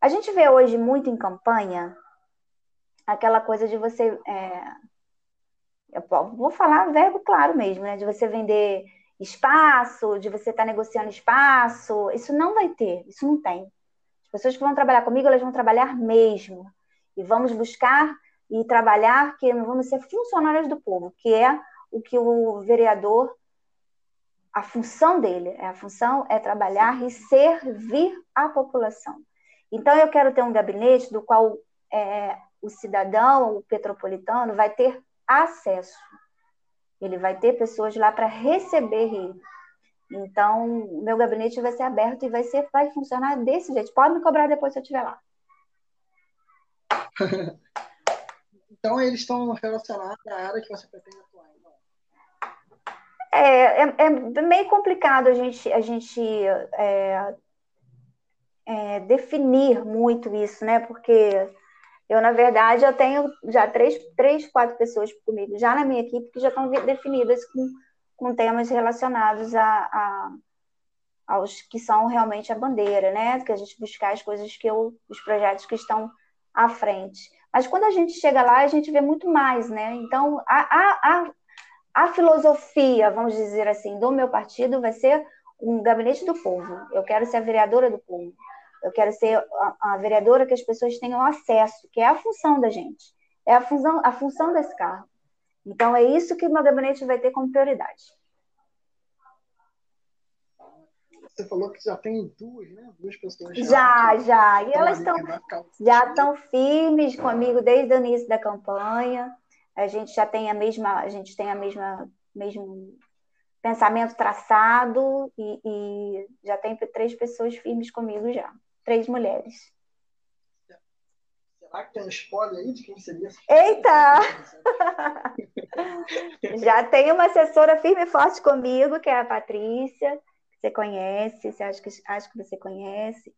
A gente vê hoje muito em campanha aquela coisa de você. É, eu vou falar verbo claro mesmo, né? De você vender espaço, de você estar tá negociando espaço. Isso não vai ter, isso não tem. As pessoas que vão trabalhar comigo, elas vão trabalhar mesmo. E vamos buscar e trabalhar que vamos ser funcionários do povo, que é o que o vereador a função dele, a função é trabalhar e servir a população. Então eu quero ter um gabinete do qual é, o cidadão, o petropolitano, vai ter acesso. Ele vai ter pessoas lá para receber ele. Então, meu gabinete vai ser aberto e vai ser, vai funcionar desse jeito. Pode me cobrar depois se eu estiver lá. <laughs> Então, eles estão relacionados à área que você pretende atuar. Então. É, é, é, meio complicado a gente, a gente é, é, definir muito isso, né? Porque eu, na verdade, eu tenho já três, três, quatro pessoas comigo, já na minha equipe, que já estão definidas com, com temas relacionados a, a aos que são realmente a bandeira, né? Que a gente buscar as coisas que eu, os projetos que estão à frente. Mas quando a gente chega lá, a gente vê muito mais, né? Então, a, a, a, a filosofia, vamos dizer assim, do meu partido vai ser um gabinete do povo. Eu quero ser a vereadora do povo. Eu quero ser a, a vereadora que as pessoas tenham acesso, que é a função da gente. É a função, a função desse carro. Então, é isso que o meu gabinete vai ter como prioridade. Você falou que já tem duas, né? Duas pessoas já. Já, já. E elas estão já estão firmes comigo desde o início da campanha. A gente já tem a mesma, a gente tem a mesma mesmo pensamento traçado e, e já tem três pessoas firmes comigo já, três mulheres. Será que tem um spoiler aí de quem seria? Eita! <laughs> já tem uma assessora firme e forte comigo, que é a Patrícia você conhece, você acha que, acho que você conhece.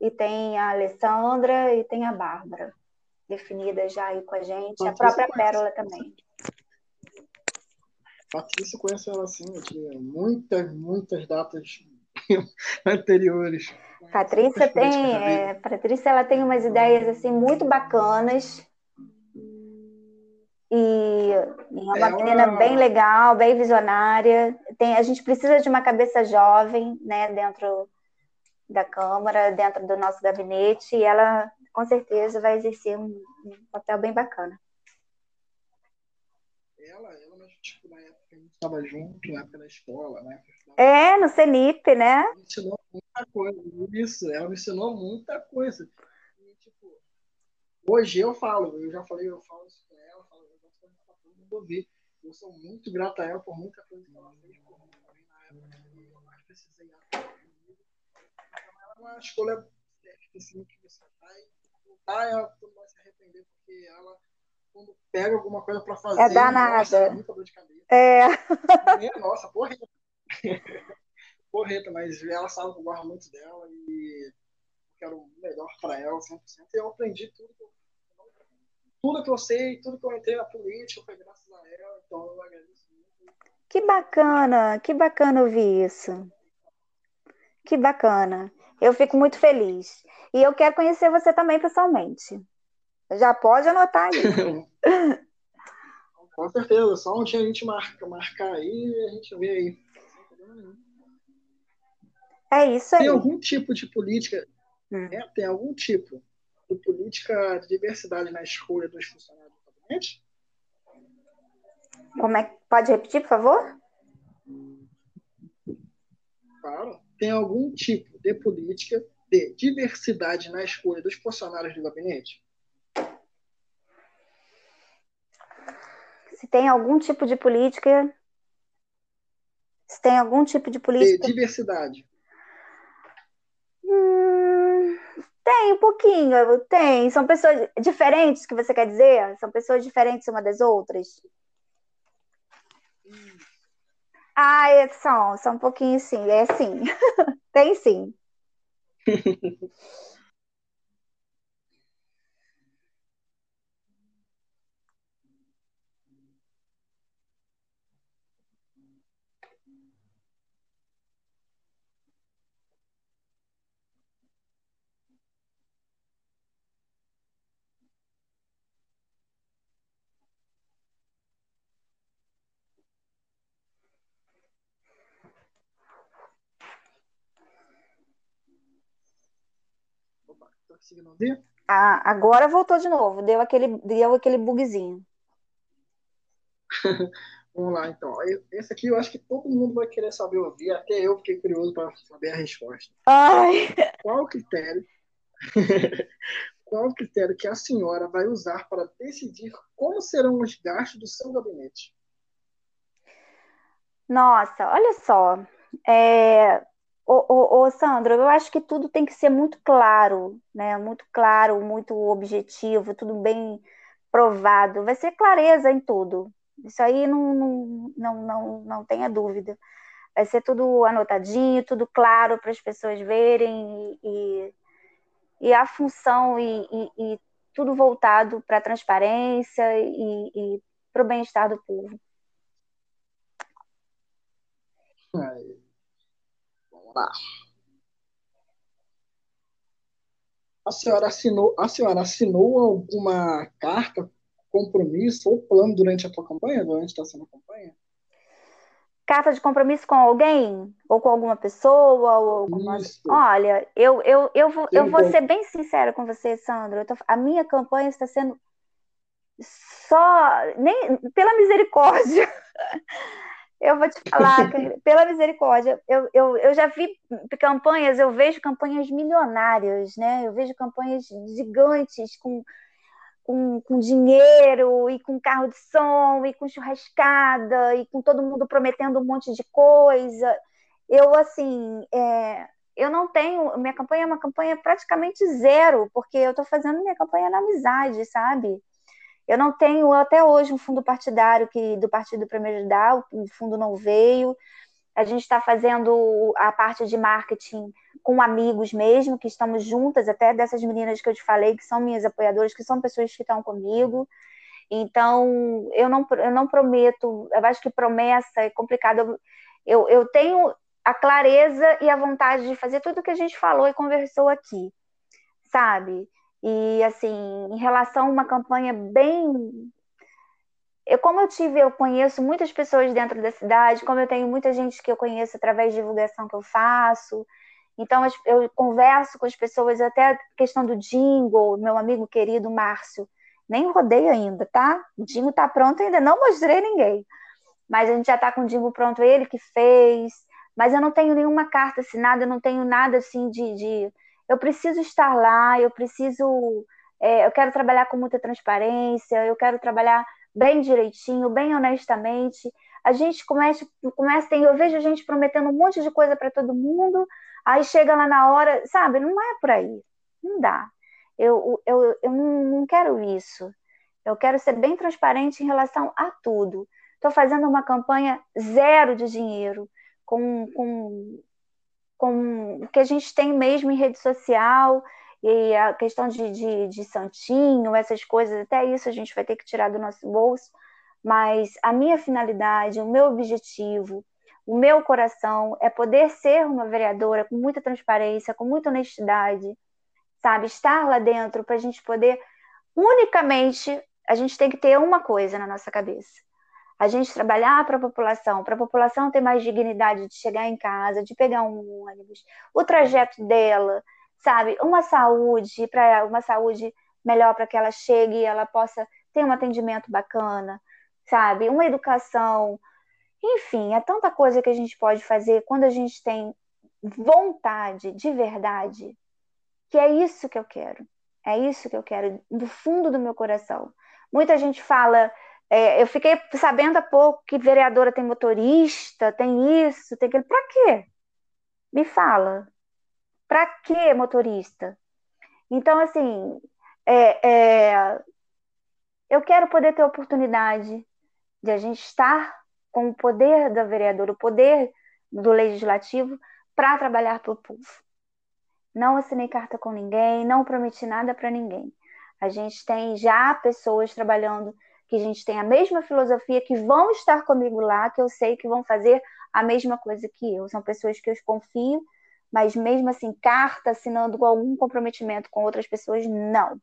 E tem a Alessandra e tem a Bárbara, definidas já aí com a gente. Patrícia a própria Pérola também. Patrícia conhece ela assim, eu tinha muitas, muitas datas <laughs> anteriores. Patrícia tem, é, Patrícia ela tem umas ideias assim muito bacanas e, é uma ela... menina bem legal, bem visionária. Tem, a gente precisa de uma cabeça jovem, né, dentro da Câmara, dentro do nosso gabinete, e ela com certeza vai exercer um, um papel bem bacana. Ela, ela tipo, na época a gente estava junto, na época da escola, né? É, no CENIP, né? Me ensinou muita coisa. Isso, ela me ensinou muita coisa. E, tipo, hoje eu falo, eu já falei, eu falo isso ouvir. Eu sou muito grato a ela por muita coisa que ela fez por mim também na época que eu mais precisei comigo. Então, ela é uma escolha certa, assim, que você vai voltar, ela tu vai se arrepender, porque ela, quando pega alguma coisa para fazer, é danada. Nossa, é muita dor de cabeça. É. <laughs> é nossa, porreta. <laughs> porreta, mas ela sabe que eu gosto muito dela e quero o melhor para ela, 100%. E eu aprendi tudo que eu tudo que eu sei, tudo que eu entrei na política foi graças a ela, então eu agradeço muito. Que bacana, que bacana ouvir isso. Que bacana. Eu fico muito feliz. E eu quero conhecer você também pessoalmente. Já pode anotar aí. <laughs> Com certeza, só um dia a gente marca, marcar aí e a gente vê aí. É isso aí. Tem algum tipo de política, hum. né? tem algum tipo de política de diversidade na escolha dos funcionários do gabinete? Como é Pode repetir, por favor? Claro. Tem algum tipo de política de diversidade na escolha dos funcionários do gabinete? Se tem algum tipo de política. Se tem algum tipo de política. De diversidade. Hum, tem um pouquinho, tem. São pessoas diferentes que você quer dizer? São pessoas diferentes uma das outras? Hum. Ah, é, são, são um pouquinho sim, é sim. <laughs> tem sim. <laughs> Tá conseguindo ouvir? Ah, agora voltou de novo. Deu aquele, deu aquele bugzinho. <laughs> Vamos lá, então. Esse aqui eu acho que todo mundo vai querer saber ouvir. Até eu fiquei curioso para saber a resposta. Ai. Qual o critério? <laughs> Qual o critério que a senhora vai usar para decidir como serão os gastos do seu gabinete? Nossa, olha só. É, Ô, ô, ô, Sandro, eu acho que tudo tem que ser muito claro, né? Muito claro, muito objetivo, tudo bem provado. Vai ser clareza em tudo. Isso aí não, não, não, não, não tenha dúvida. Vai ser tudo anotadinho, tudo claro para as pessoas verem e, e a função e, e, e tudo voltado para a transparência e, para o bem-estar do povo. Aí lá. A senhora assinou, a senhora assinou alguma carta, compromisso ou plano durante a sua campanha, durante a sua campanha? Carta de compromisso com alguém? Ou com alguma pessoa? Ou alguma... Olha, eu, eu, eu, vou, eu vou ser bem sincera com você, Sandro. Tô... A minha campanha está sendo só nem pela misericórdia <laughs> Eu vou te falar, <laughs> pela misericórdia, eu, eu, eu já vi campanhas, eu vejo campanhas milionárias, né? Eu vejo campanhas gigantes com, com, com dinheiro e com carro de som e com churrascada e com todo mundo prometendo um monte de coisa. Eu, assim, é, eu não tenho. Minha campanha é uma campanha praticamente zero, porque eu estou fazendo minha campanha na amizade, sabe? Eu não tenho até hoje um fundo partidário que do partido para me ajudar, o fundo não veio. A gente está fazendo a parte de marketing com amigos mesmo, que estamos juntas, até dessas meninas que eu te falei, que são minhas apoiadoras, que são pessoas que estão comigo. Então, eu não, eu não prometo, eu acho que promessa é complicado. Eu, eu tenho a clareza e a vontade de fazer tudo o que a gente falou e conversou aqui, sabe? E assim, em relação a uma campanha bem eu, como eu tive, eu conheço muitas pessoas dentro da cidade, como eu tenho muita gente que eu conheço através de divulgação que eu faço, então eu converso com as pessoas, até a questão do jingle, meu amigo querido Márcio, nem rodei ainda, tá? O jingle tá pronto ainda, não mostrei ninguém, mas a gente já tá com o jingle pronto, ele que fez, mas eu não tenho nenhuma carta assinada, eu não tenho nada assim de, de eu preciso estar lá, eu preciso, é, eu quero trabalhar com muita transparência, eu quero trabalhar bem direitinho, bem honestamente. A gente começa, começa tem, eu vejo a gente prometendo um monte de coisa para todo mundo, aí chega lá na hora, sabe? Não é por aí, não dá. Eu, eu, eu não quero isso. Eu quero ser bem transparente em relação a tudo. Estou fazendo uma campanha zero de dinheiro, com, com com o que a gente tem mesmo em rede social e a questão de, de, de santinho, essas coisas, até isso a gente vai ter que tirar do nosso bolso, mas a minha finalidade, o meu objetivo, o meu coração é poder ser uma vereadora com muita transparência, com muita honestidade, sabe? Estar lá dentro para a gente poder, unicamente, a gente tem que ter uma coisa na nossa cabeça. A gente trabalhar para a população, para a população ter mais dignidade de chegar em casa, de pegar um ônibus, o trajeto dela, sabe? Uma saúde, para uma saúde melhor para que ela chegue e ela possa ter um atendimento bacana, sabe? Uma educação. Enfim, é tanta coisa que a gente pode fazer quando a gente tem vontade de verdade, que é isso que eu quero. É isso que eu quero, do fundo do meu coração. Muita gente fala. É, eu fiquei sabendo há pouco que vereadora tem motorista, tem isso, tem aquilo. Para quê? Me fala. Para que motorista? Então, assim, é, é, eu quero poder ter a oportunidade de a gente estar com o poder da vereadora, o poder do legislativo para trabalhar para o povo. Não assinei carta com ninguém, não prometi nada para ninguém. A gente tem já pessoas trabalhando que a gente tem a mesma filosofia, que vão estar comigo lá, que eu sei que vão fazer a mesma coisa que eu. São pessoas que eu confio mas mesmo assim, carta assinando algum comprometimento com outras pessoas, não.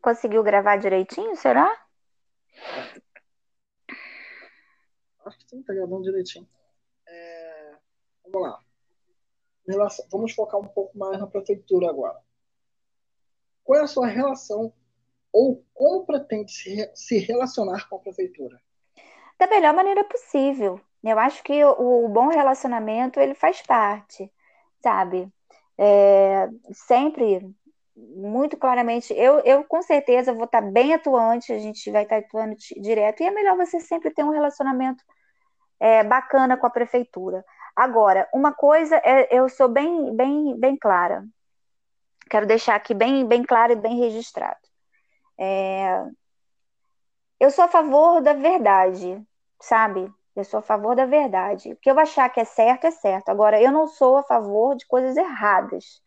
Conseguiu gravar direitinho, será? Acho que sim, tá gravando direitinho. É... Vamos lá. Relação... Vamos focar um pouco mais na prefeitura agora. Qual é a sua relação ou como pretende se, relacionar com a prefeitura? Da melhor maneira possível. Eu acho que o, o bom relacionamento ele faz parte, sabe? É, sempre muito claramente. Eu, eu com certeza vou estar bem atuante, a gente vai estar atuando direto, e é melhor você sempre ter um relacionamento é, bacana com a prefeitura. Agora, uma coisa é, eu sou bem, bem, bem clara. Quero deixar aqui bem, bem claro e bem registrado. É, eu sou a favor da verdade, sabe? Eu sou a favor da verdade. O que eu achar que é certo, é certo. Agora, eu não sou a favor de coisas erradas.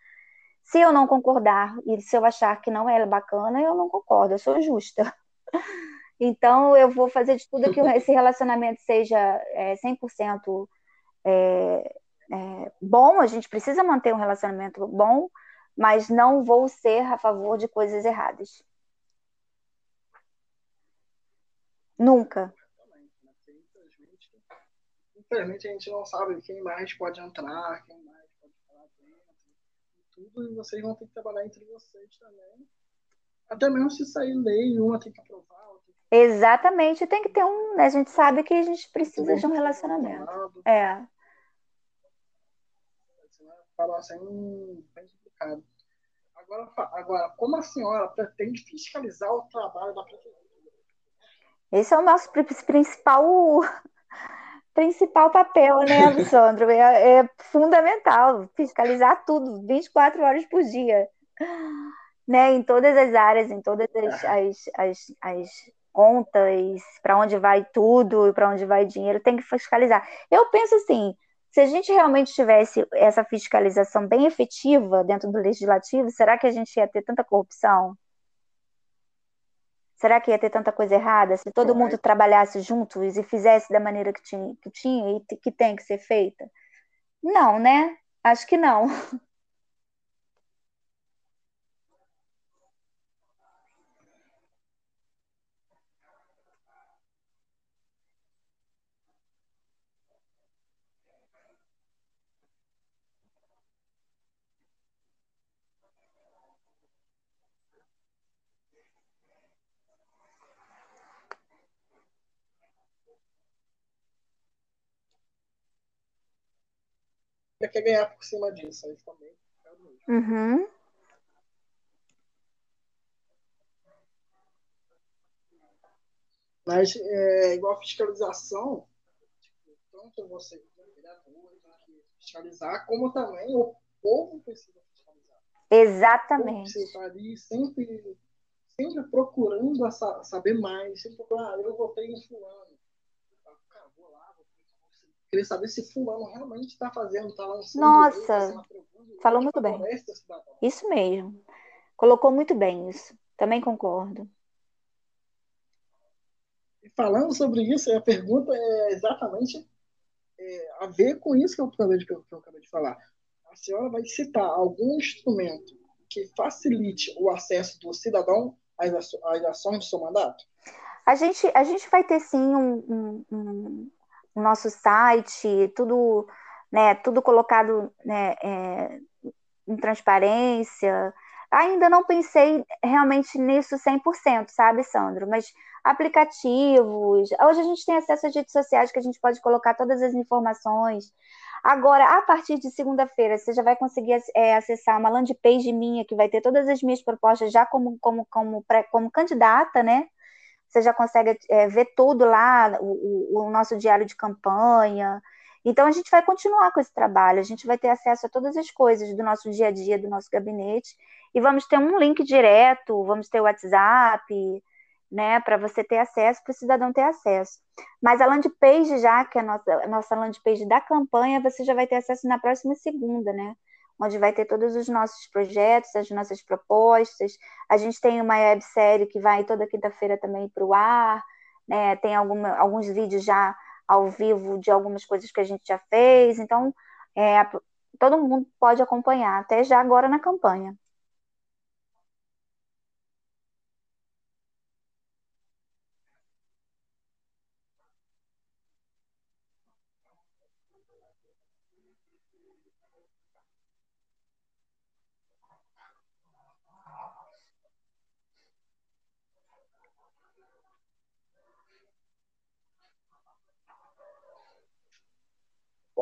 Se eu não concordar e se eu achar que não é bacana, eu não concordo, eu sou justa. <laughs> Então, eu vou fazer de tudo que esse relacionamento seja é, 100% é, é, bom. A gente precisa manter um relacionamento bom, mas não vou ser a favor de coisas erradas. Nunca. Infelizmente, a gente não sabe quem mais pode entrar, quem tudo, e vocês vão ter que trabalhar entre vocês também. Até mesmo se sair lei, uma tem que aprovar. Que... Exatamente, tem que ter um. Né? A gente sabe que a gente precisa de um relacionamento. É. Falar assim, bem complicado. Agora, agora, como a senhora pretende fiscalizar o trabalho da prefeitura? Esse é o nosso principal principal papel, né, Alessandro? É, é, fundamental fiscalizar tudo, 24 horas por dia, né? Em todas as áreas, em todas as, as, as, as contas, para onde vai tudo, para onde vai dinheiro, tem que fiscalizar. Eu penso assim, se a gente realmente tivesse essa fiscalização bem efetiva dentro do legislativo, será que a gente ia ter tanta corrupção? Será que ia ter tanta coisa errada? Se todo mundo trabalhasse juntos e fizesse da maneira que tinha, que tinha e que tem que ser feita? Não, né? Acho que não. Quer ganhar por cima disso. Aí também. Uhum. Mas, é, igual fiscalização, tipo, tanto você, vereador, tem que fiscalizar, como também o povo precisa fiscalizar. Exatamente. Você está ali sempre, sempre procurando a saber mais, sempre procurando, ah, eu votei em fulano. Cara, vou lá, vou querer saber se fulano realmente está fazendo, está lançando. Nossa, lei, falou muito bem. Isso mesmo. Colocou muito bem isso. Também concordo. E falando sobre isso, a pergunta é exatamente é, a ver com isso que eu, acabei de, que eu acabei de falar. A senhora vai citar algum instrumento que facilite o acesso do cidadão às, às ações do seu mandato? A gente, a gente vai ter sim um, um, um, um nosso site, tudo, né, tudo colocado né, é, em transparência. Ainda não pensei realmente nisso 100%, sabe, Sandro? Mas aplicativos. Hoje a gente tem acesso às redes sociais que a gente pode colocar todas as informações. Agora, a partir de segunda-feira, você já vai conseguir é, acessar uma landing page minha que vai ter todas as minhas propostas já como, como, como, como candidata, né? Você já consegue é, ver tudo lá, o, o nosso diário de campanha. Então, a gente vai continuar com esse trabalho, a gente vai ter acesso a todas as coisas do nosso dia a dia, do nosso gabinete, e vamos ter um link direto, vamos ter o WhatsApp, né, para você ter acesso, para o cidadão ter acesso. Mas a landing page já, que é a nossa, a nossa landing page da campanha, você já vai ter acesso na próxima segunda, né? Onde vai ter todos os nossos projetos, as nossas propostas. A gente tem uma websérie que vai toda quinta-feira também para o ar, né? Tem alguma, alguns vídeos já ao vivo de algumas coisas que a gente já fez. Então, é, todo mundo pode acompanhar, até já agora na campanha.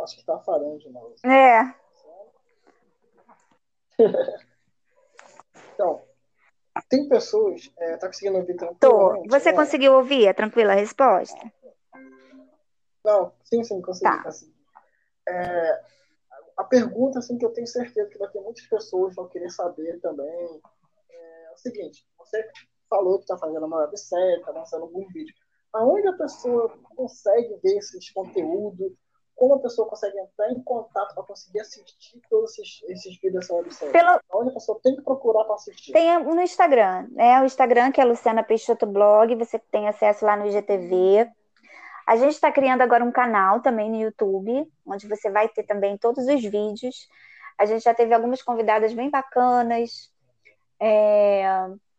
Acho que está falhando de novo. É. <laughs> então, tem pessoas. É, tá conseguindo ouvir tranquilamente? Tô. Você né? conseguiu ouvir a tranquila resposta? Não, sim, sim, consegui. Tá. consegui. É, a pergunta assim, que eu tenho certeza que vai ter muitas pessoas vão querer saber também é o seguinte: você falou que está fazendo uma websérie, está lançando algum vídeo. Aonde a pessoa consegue ver esses conteúdos? Como a pessoa consegue entrar em contato para conseguir assistir todos esses, esses vídeos dessa? Pelo... Onde a pessoa tem que procurar para assistir? Tem no Instagram, né? O Instagram, que é Luciana Peixoto Blog, você tem acesso lá no IGTV. A gente está criando agora um canal também no YouTube, onde você vai ter também todos os vídeos. A gente já teve algumas convidadas bem bacanas. É...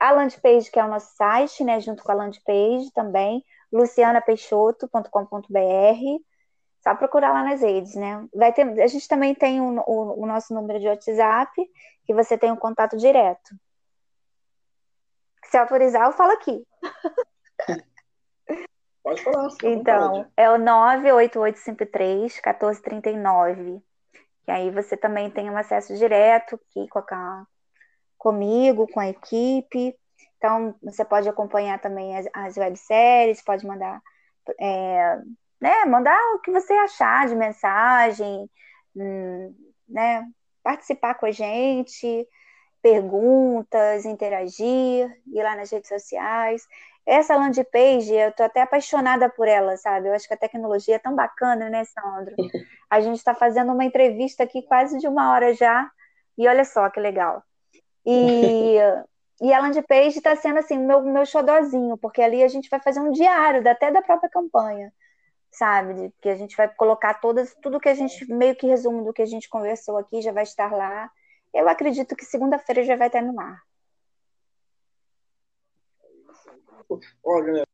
A landing page, que é o nosso site, né? Junto com a landing page também, lucianapeixoto.com.br só procurar lá nas redes, né? Vai ter, a gente também tem o, o, o nosso número de WhatsApp, que você tem um contato direto. Se autorizar, eu falo aqui. <laughs> Pode falar. Então, é o 98853-1439. Que aí você também tem um acesso direto aqui com a, comigo, com a equipe. Então, você pode acompanhar também as, as webséries, pode mandar é, né, mandar o que você achar de mensagem, hum, né, participar com a gente, perguntas, interagir, ir lá nas redes sociais. Essa landing page, eu tô até apaixonada por ela, sabe? Eu acho que a tecnologia é tão bacana, né, Sandro? <laughs> A gente está fazendo uma entrevista aqui quase de uma hora já, e olha só que legal. E, <laughs> e a landing page está sendo assim, meu, meu xodozinho, porque ali a gente vai fazer um diário, até da própria campanha sabe? Que a gente vai colocar todas, tudo que a gente, meio que resumo do que a gente conversou aqui, já vai estar lá. Eu acredito que segunda-feira já vai estar no ar. Olha,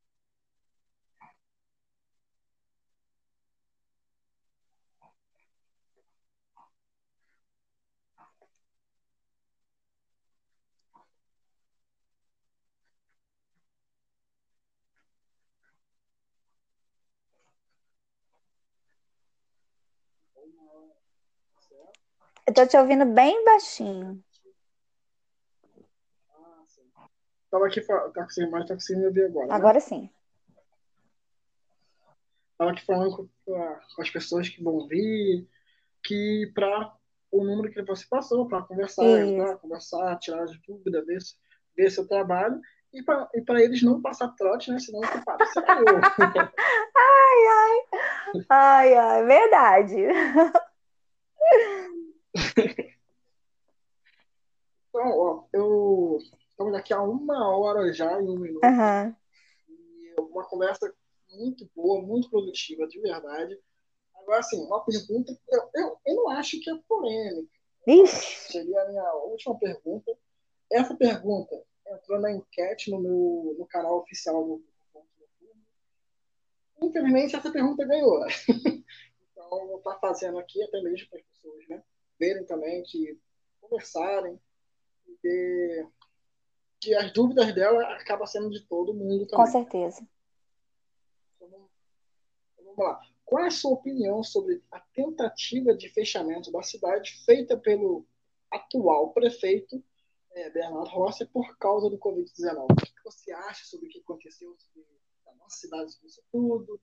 Eu tô te ouvindo bem baixinho. Tava aqui, tá conseguindo mais, tá conseguindo me ouvir agora. Né? Agora sim. Tava aqui falando com, as pessoas que vão vir, que para o número que você passou, para conversar, conversar, tirar as dúvidas, ver, ver seu trabalho e para eles não passar trote, né? Senão que para eu. Ai, ai, verdade. <laughs> Então, ó, eu estamos aqui há uma hora já e um minuto. Aham. E uma conversa muito boa, muito produtiva, de verdade. Agora, assim, uma pergunta, eu, eu, eu não acho que é polêmica. Ixi, Seria a minha última pergunta. Essa pergunta entrou na enquete no meu no canal oficial do. Infelizmente, essa pergunta ganhou. <laughs> Então, vou estar fazendo aqui, até mesmo para as pessoas né, verem também, que conversarem, e ver que as dúvidas dela acabam sendo de todo mundo com também. certeza. Então, vamos vamos lá. Qual é a sua opinião sobre a tentativa de fechamento da cidade feita pelo atual prefeito eh, Bernardo Rossi por causa do Covid-19? O que você acha sobre o que aconteceu sobre a nossa cidade, sobre isso tudo?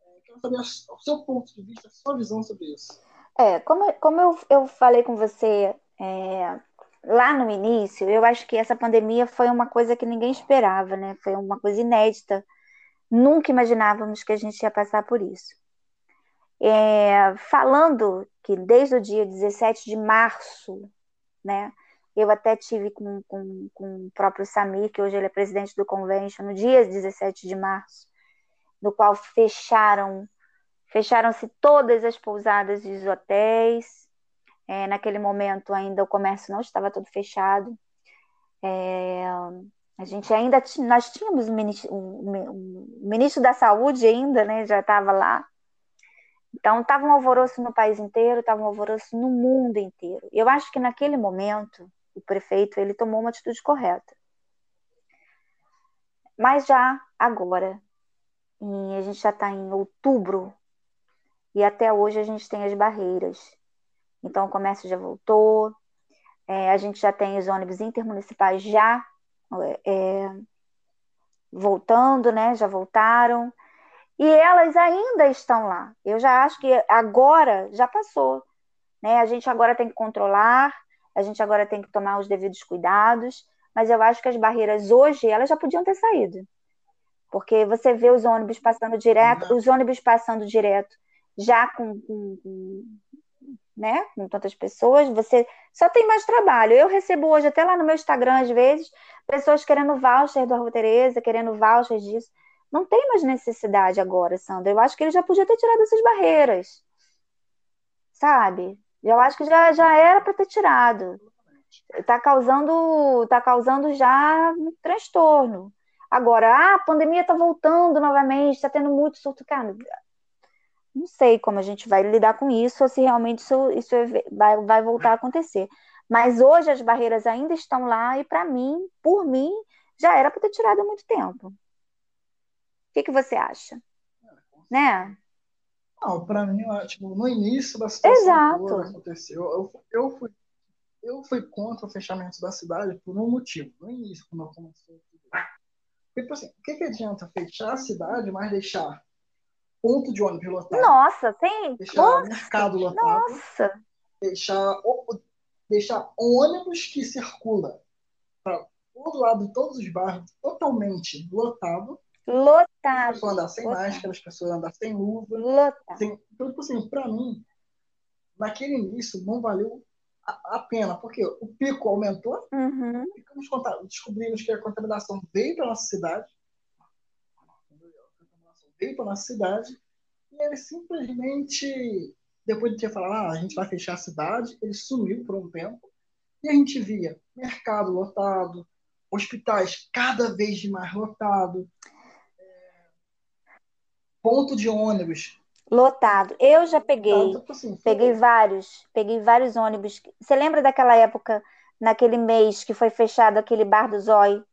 Eh, quero saber o seu ponto de vista, a sua visão sobre isso. É, como, como eu, eu falei com você é, lá no início, eu acho que essa pandemia foi uma coisa que ninguém esperava, né? Foi uma coisa inédita. Nunca imaginávamos que a gente ia passar por isso. É, falando que desde o dia 17 de março, né? Eu até tive com, com, com o próprio Samir, que hoje ele é presidente do convention, no dia 17 de março, no qual fecharam fecharam-se todas as pousadas dos hotéis. É, naquele momento ainda o comércio não estava todo fechado. É, a gente ainda nós tínhamos o ministro, o ministro da Saúde ainda, né? Já estava lá. Então estava um alvoroço no país inteiro, estava um alvoroço no mundo inteiro. Eu acho que naquele momento o prefeito ele tomou uma atitude correta. Mas já agora, e a gente já está em outubro e até hoje a gente tem as barreiras. Então o comércio já voltou, é, a gente já tem os ônibus intermunicipais já é, voltando, né? Já voltaram. E elas ainda estão lá. Eu já acho que agora já passou. Né? A gente agora tem que controlar, a gente agora tem que tomar os devidos cuidados, mas eu acho que as barreiras hoje elas já podiam ter saído. Porque você vê os ônibus passando direto, os ônibus passando direto já com, com, com, né, com tantas pessoas, você só tem mais trabalho. Eu recebo hoje, até lá no meu Instagram, às vezes, pessoas querendo voucher do Rua Tereza, querendo voucher disso. Não tem mais necessidade agora, Sandra. Eu acho que ele já podia ter tirado essas barreiras. Sabe? Eu acho que já, já era para ter tirado. Está causando, tá causando já um transtorno. Agora, ah, a pandemia está voltando novamente, está tendo muito surto. Cara, não sei como a gente vai lidar com isso ou se realmente isso, isso vai, vai voltar a acontecer. Mas hoje as barreiras ainda estão lá e, para mim, por mim, já era para ter tirado há muito tempo. O que, que você acha? Né? Não, para mim, tipo, no início da situação Exato. toda aconteceu, eu, eu, fui, eu fui contra o fechamento da cidade por um motivo. No início, quando começou tudo. Tipo assim, o que, que adianta fechar a cidade, mas deixar ponto de ônibus lotado? Nossa, tem. Deixar Nossa, mercado lotado? Nossa. Deixar, deixar ônibus que circula para todo lado de todos os bairros totalmente lotado. Lotado. As pessoas andar sem lotado. máscara, as pessoas andar sem luva. Lotado. Sem, então, tipo assim, para mim, naquele início não valeu a, a, pena, porque o pico aumentou, uhum. ficamos descobrimos que a contaminação veio para nossa cidade, veio para nossa cidade, e ele simplesmente, depois de ter falado, ah, a gente vai fechar a cidade, ele sumiu por um tempo, e a gente via mercado lotado, hospitais cada vez mais lotado, é, ponto de ônibus Lotado. Eu já peguei, assim, peguei vários, peguei vários ônibus. Você lembra daquela época, naquele mês que foi fechado aquele bar do Zói?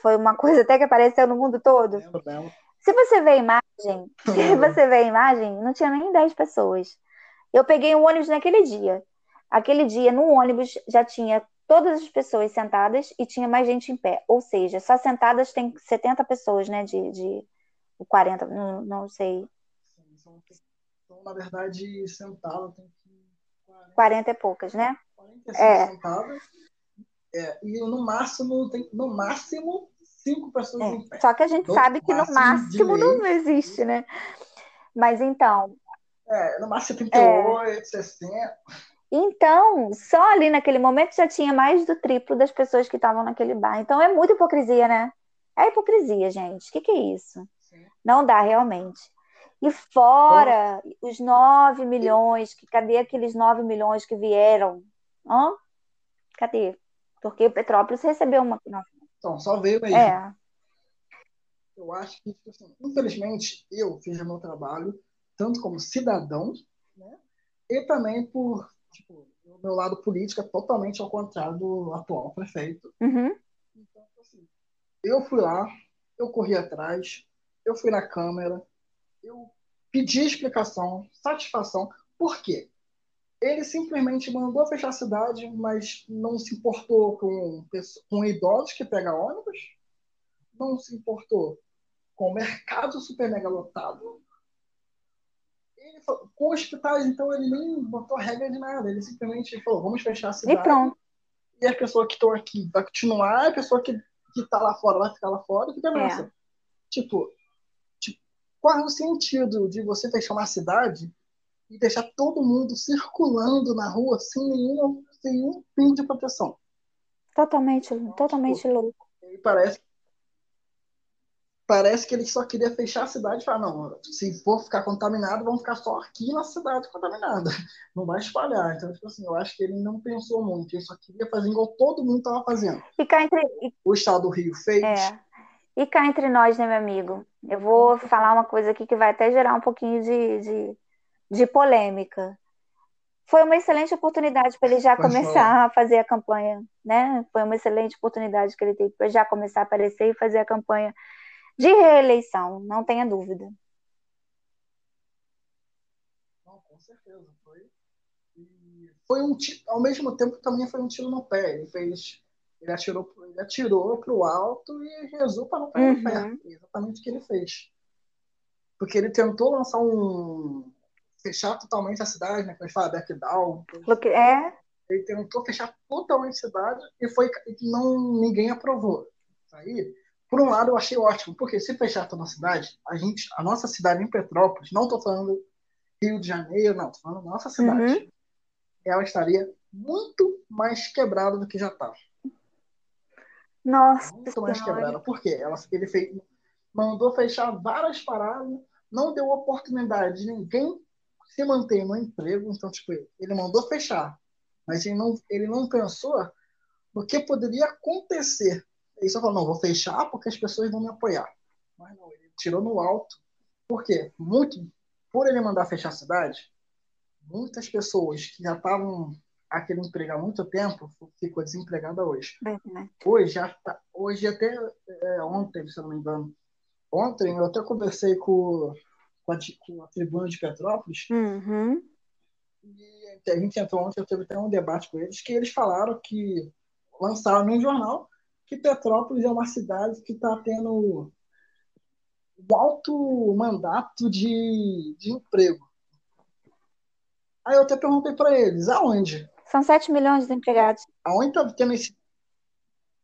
Foi uma coisa até que apareceu no mundo todo. Lembro, lembro. Se você vê a imagem, <laughs> se você vê a imagem, não tinha nem 10 pessoas. Eu peguei um ônibus naquele dia. Aquele dia, no ônibus, já tinha todas as pessoas sentadas e tinha mais gente em pé. Ou seja, só sentadas tem 70 pessoas, né? De, de 40, não, não sei. Então, na verdade, sentada tem que. 40, 40 e poucas, né? 45 é. sentadas. É, e no máximo, tem, no máximo, cinco pessoas é. em pé. Só que a gente no sabe que no máximo não existe, né? Mas então. É, no máximo 78, é... 60. Então, só ali naquele momento já tinha mais do triplo das pessoas que estavam naquele bar. Então é muita hipocrisia, né? É hipocrisia, gente. O que, que é isso? Não dá realmente. E fora Bom, os 9 milhões, que cadê aqueles 9 milhões que vieram? Hã? Cadê? Porque o Petrópolis recebeu uma. Então, só veio mesmo. É. Eu acho que, tipo assim, infelizmente, eu fiz o meu trabalho, tanto como cidadão, né? e também por tipo, o meu lado político é totalmente ao contrário do atual prefeito. Uhum. Então, assim, eu fui lá, eu corri atrás, eu fui na Câmara, eu pedi explicação, satisfação. Por quê? Ele simplesmente mandou fechar a cidade, mas não se importou com, com idosos que pegam ônibus, não se importou com o mercado super mega lotado, ele falou, com hospitais, então, ele nem botou regra de nada. Ele simplesmente falou, vamos fechar a cidade. E pronto. E a pessoa que está aqui vai continuar, a pessoa que, que tá lá fora vai ficar lá fora fica nessa. É. Tipo, qual é o sentido de você fechar uma cidade e deixar todo mundo circulando na rua sem nenhum, sem nenhum fim de proteção? Totalmente, totalmente tipo, louco. Parece parece que ele só queria fechar a cidade e falar, não, se for ficar contaminado, vão ficar só aqui na cidade contaminada. <laughs> Não vai espalhar. Então, tipo assim, eu acho que ele não pensou muito, ele só queria fazer igual todo mundo estava fazendo. Entre... O estado do Rio fez. É. E cá entre nós, né, meu amigo? Eu vou falar uma coisa aqui que vai até gerar um pouquinho de, de, de polêmica. Foi uma excelente oportunidade para ele já Pode começar falar. a fazer a campanha, né? Foi uma excelente oportunidade que ele teve para já começar a aparecer e fazer a campanha de reeleição, não tenha dúvida. Não, com certeza. Foi, foi um ao mesmo tempo também foi um tiro no pé. Ele fez. Ele atirou, ele atirou para o alto e rezou para não cair uhum. Uhum. Exatamente o que ele fez. Porque ele tentou lançar um. fechar totalmente a cidade, né? Como a gente fala, backdown. É. Ele tentou fechar totalmente a cidade e foi não ninguém aprovou. Aí por um lado, eu achei ótimo, porque se fechar toda a cidade, a gente, a nossa cidade em Petrópolis, não estou falando Rio de Janeiro, não, estou falando nossa cidade, uhum. ela estaria muito mais quebrada do que já está. Nossa. Muito mais quebrada. Por quê? Ela, ele fez, mandou fechar várias paradas, não deu oportunidade de ninguém se manter no emprego. Então, tipo, ele mandou fechar, mas ele não, ele não pensou no que poderia acontecer ele só falou, não, vou fechar porque as pessoas vão me apoiar. Mas não, ele tirou no alto. Por quê? Muito, por ele mandar fechar a cidade, muitas pessoas que já estavam aquele emprego há muito tempo ficou desempregada hoje. Hoje, já tá, hoje até é, ontem, se eu não me engano, ontem eu até conversei com, com, a, com a tribuna de Petrópolis uhum. e a gente entrou ontem, eu teve até um debate com eles, que eles falaram que lançaram num jornal que Petrópolis é uma cidade que está tendo um alto mandato de, de emprego. Aí eu até perguntei para eles, aonde? São 7 milhões de empregados. Aonde está tendo esse.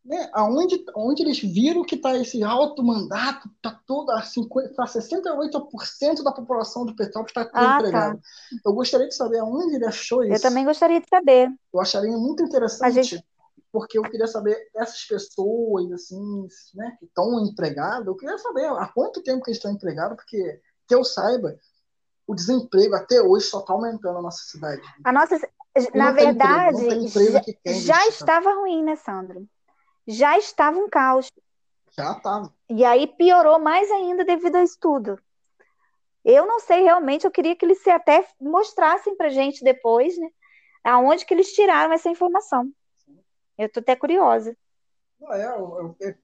Né, aonde, aonde eles viram que está esse alto mandato, está toda a 50, tá 68% da população do Petrópolis está ah, empregada. Tá. Eu gostaria de saber aonde ele achou isso. Eu também gostaria de saber. Eu acharia muito interessante. Gente porque eu queria saber essas pessoas assim, né, que estão empregadas, eu queria saber há quanto tempo que eles estão empregados, porque que eu saiba, o desemprego até hoje só está aumentando na nossa cidade. A nossa, na verdade, emprego, já, já estava ruim, né, Sandro? Já estava um caos. Já estava. E aí piorou mais ainda devido ao estudo. Eu não sei realmente, eu queria que eles até mostrassem para gente depois, né, aonde que eles tiraram essa informação. Eu tô até curiosa. é, eu, eu,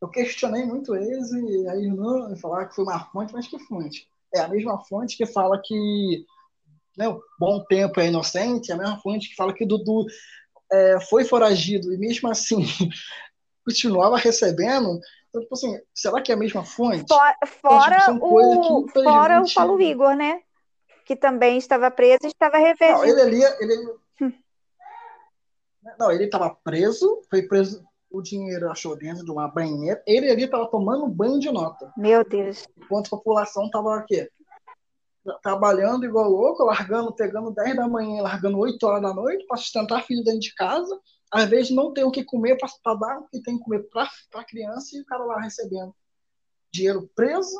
eu, questionei muito eles e aí não falaram que foi uma fonte, mas que fonte? É a mesma fonte que fala que né, bom tempo é inocente, é a mesma fonte que fala que Dudu é, foi foragido e mesmo assim <laughs> continuava recebendo. Então, tipo assim, será que é a mesma fonte? Fora, fora então, tipo, o, que, fora o Paulo Igor, né? Que também estava preso e estava revestido. Não, ele ali, ele... Hum. Não, ele estava preso, foi preso, o dinheiro achou dentro de uma banheira, ele ali estava tomando banho de nota. Meu Deus. Enquanto a população estava aqui, trabalhando igual louco, largando, pegando 10 da manhã, largando 8 horas da noite para sustentar filho dentro de casa, às vezes não tem o que comer para dar o que tem que comer para a criança e o cara lá recebendo dinheiro preso.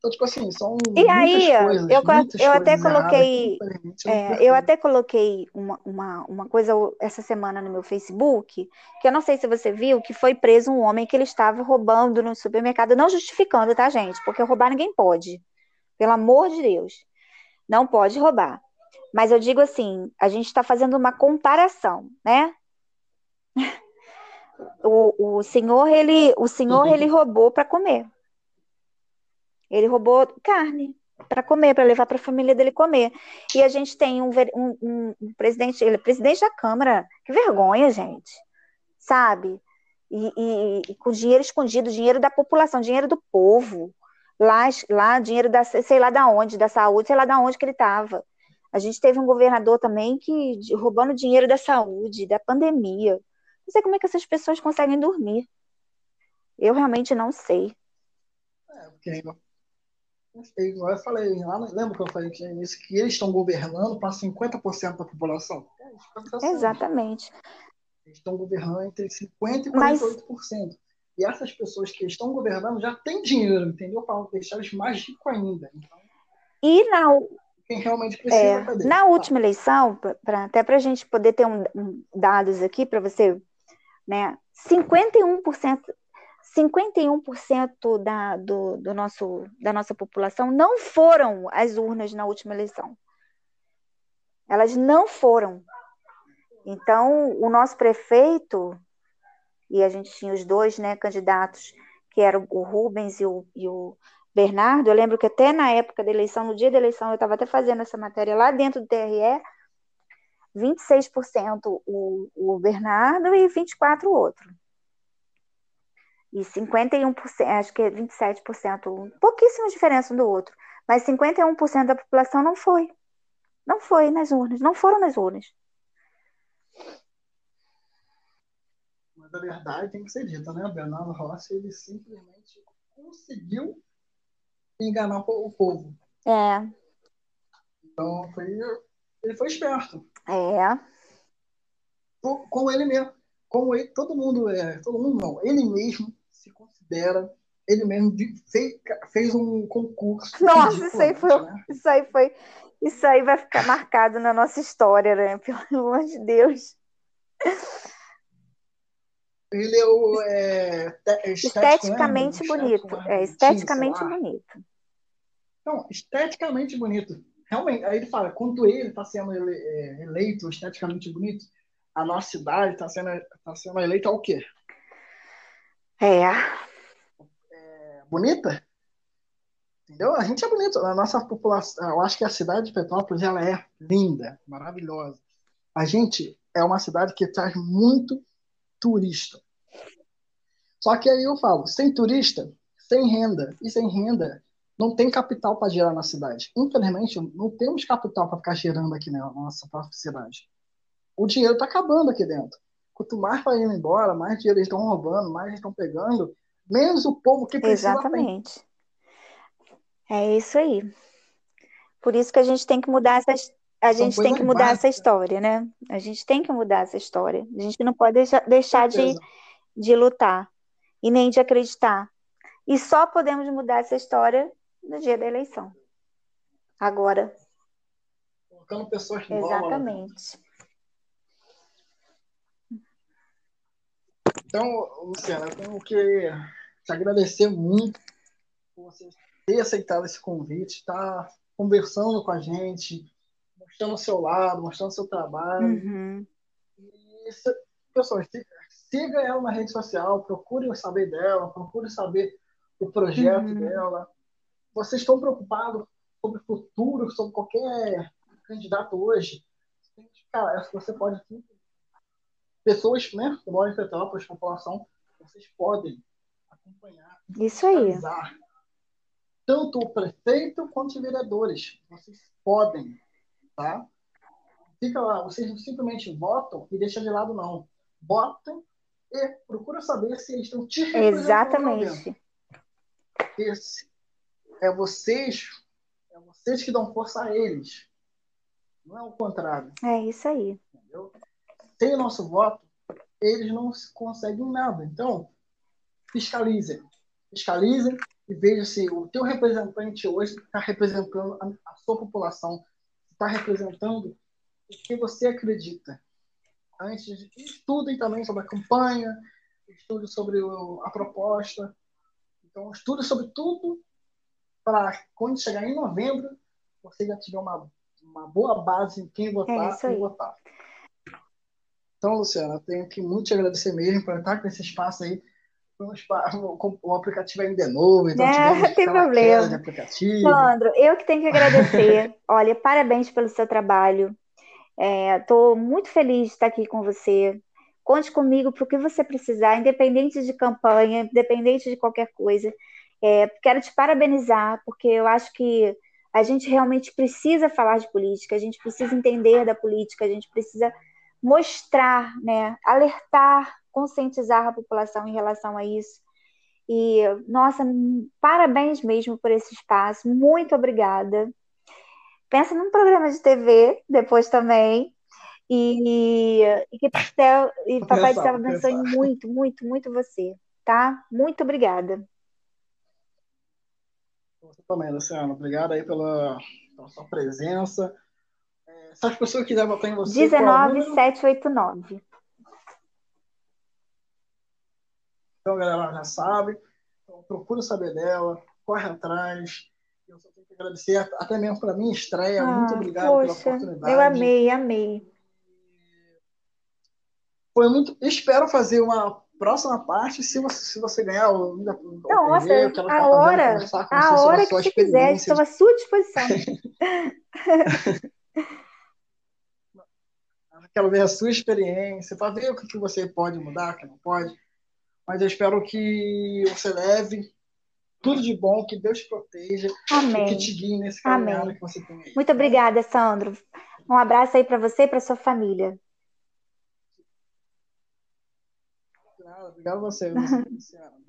Então, tipo assim, são e aí, coisas, eu, eu até coloquei, é, eu até coloquei uma, uma, uma coisa essa semana no meu Facebook, que eu não sei se você viu, que foi preso um homem que ele estava roubando no supermercado, não justificando, tá, gente? Porque roubar ninguém pode. Pelo amor de Deus. Não pode roubar. Mas eu digo assim, a gente está fazendo uma comparação, né? <laughs> O, o senhor, ele, o senhor, ele roubou para comer. Ele roubou carne para comer, para levar para a família dele comer. E a gente tem um, um, um, presidente, ele é presidente da Câmara. Que vergonha, gente. Sabe? E, e, e, com dinheiro escondido, dinheiro da população, dinheiro do povo. Lá, lá dinheiro da, sei lá da onde, da saúde, sei lá da onde que ele estava. A gente teve um governador também que roubando dinheiro da saúde, da pandemia. Não sei como é que essas pessoas conseguem dormir. Eu realmente não sei. É, porque eu falei, lá, lembra que eu falei que, que eles estão governando para 50% da população? É, Exatamente. Eles estão governando entre 50% e 48%. Mas... E essas pessoas que estão governando já têm dinheiro, entendeu? Para deixar eles mais ricos ainda. Então, e na, quem realmente precisa é, Na última eleição, pra, até para a gente poder ter um, um dados aqui para você, né? 51%, 51% da, do, do nosso, da nossa população não foram às urnas na última eleição. Elas não foram. Então, o nosso prefeito, e a gente tinha os dois né, candidatos, que eram o Rubens e o, e o Bernardo, eu lembro que até na época da eleição, no dia da eleição, eu estava até fazendo essa matéria lá dentro do TRE, 26% o, o Bernardo e 24% o outro. E 51%, acho que é 27%, pouquíssima diferença um do outro. Mas 51% da população não foi. Não foi nas urnas, não foram nas urnas. Mas a verdade tem que ser dita, né? O Bernardo Rossi, ele simplesmente conseguiu enganar o povo. É. Então, foi, ele foi esperto. É. Com ele mesmo. Como ele, todo mundo é. Todo mundo não. Ele mesmo se considera. Ele mesmo fez, fez um concurso. Nossa, isso aí, foi, né? isso aí foi. Isso aí vai ficar marcado na nossa história, né? Pelo <laughs> amor de Deus. Ele é o. É, esteticamente, esteticamente bonito. É, esteticamente bonito. Não, esteticamente bonito. Realmente, aí ele fala, quando ele está sendo ele, é, eleito esteticamente bonito, a nossa cidade está sendo, tá sendo eleita ao quê? É. é. Bonita? Entendeu? A gente é bonito. A nossa população, eu acho que a cidade de Petrópolis ela é linda, maravilhosa. A gente é uma cidade que traz muito turista. Só que aí eu falo, sem turista, sem renda. E sem renda, não tem capital para gerar na cidade. Infelizmente, não temos capital para ficar gerando aqui na nossa própria cidade. O dinheiro está acabando aqui dentro. Quanto mais vai indo embora, mais dinheiro eles estão roubando, mais eles estão pegando, menos o povo que precisa Exatamente. Tem. É isso aí. Por isso que a gente tem que mudar essa, a gente tem que mudar básicas. essa história, né? A gente tem que mudar essa história. A gente não pode deixar, deixar de, de lutar e nem de acreditar. E só podemos mudar essa história no dia da eleição. Agora. Colocando pessoas novas. Exatamente. Então, Luciana, eu tenho que te agradecer muito por você ter aceitado esse convite, estar tá conversando com a gente, mostrando o seu lado, mostrando o seu trabalho. Uhum. E, pessoas, siga ela na rede social, procure saber dela, procure saber o projeto uhum. dela vocês estão preocupados sobre o futuro, sobre qualquer candidato hoje, cara, você pode pessoas, né, que moram em Petrópolis, população, vocês podem acompanhar, isso aí, tanto o prefeito quanto os vereadores, vocês podem, tá? Fica lá, vocês simplesmente votam e deixam de lado não, votam e procura saber se eles estão te Exatamente. Esse é vocês, é vocês que dão força a eles. Não é o contrário. É isso aí. Entendeu? Sem o nosso voto, eles não conseguem nada. Então, fiscalizem. Fiscalizem e vejam se o teu representante hoje está representando a, a sua população, está representando o que você acredita antes, estudem também sobre a campanha, estudem sobre a proposta. Então, estude sobre tudo para quando chegar em novembro, você já tiver uma, uma boa base em quem votar é e votar. Então, Luciana, eu tenho que muito te agradecer mesmo por estar com esse espaço aí. O aplicativo ainda é novo, então é, <laughs> tem problema. De aplicativo. Sandro, eu que tenho que agradecer. <laughs> Olha, parabéns pelo seu trabalho. Estou é, muito feliz de estar aqui com você. Conte comigo para o que você precisar, independente de campanha, independente de qualquer coisa. É, quero te parabenizar, porque eu acho que a gente realmente precisa falar de política, a gente precisa entender da política, a gente precisa mostrar, né, alertar, conscientizar a população em relação a isso. E, nossa, parabéns mesmo por esse espaço, muito obrigada. Pensa num programa de TV depois também. E, e que <laughs> pastel, e Papai do Céu abençoe muito, muito, muito você, tá? Muito obrigada. Você também, Luciano. Obrigado aí pela, pela sua presença. Se as pessoas quiserem votar em você. 19789. Então, galera, já sabe. Então, procura saber dela, corre atrás. Eu só tenho que agradecer até mesmo para minha estreia. Ah, muito obrigado poxa, pela oportunidade. Eu amei, amei. Foi muito. Espero fazer uma próxima parte se você, se você ganhar o, o Nossa, perder, a hora, a hora que você quiser, estou à sua disposição. <laughs> <laughs> Quero ver a sua experiência, para ver o que, que você pode mudar, o que não pode. Mas eu espero que você leve tudo de bom, que Deus te proteja, Amém. que te guie nesse caminho que você tem aí. Muito obrigada, Sandro. Um abraço aí para você e para sua família. Obrigado a você, Luciana. <laughs>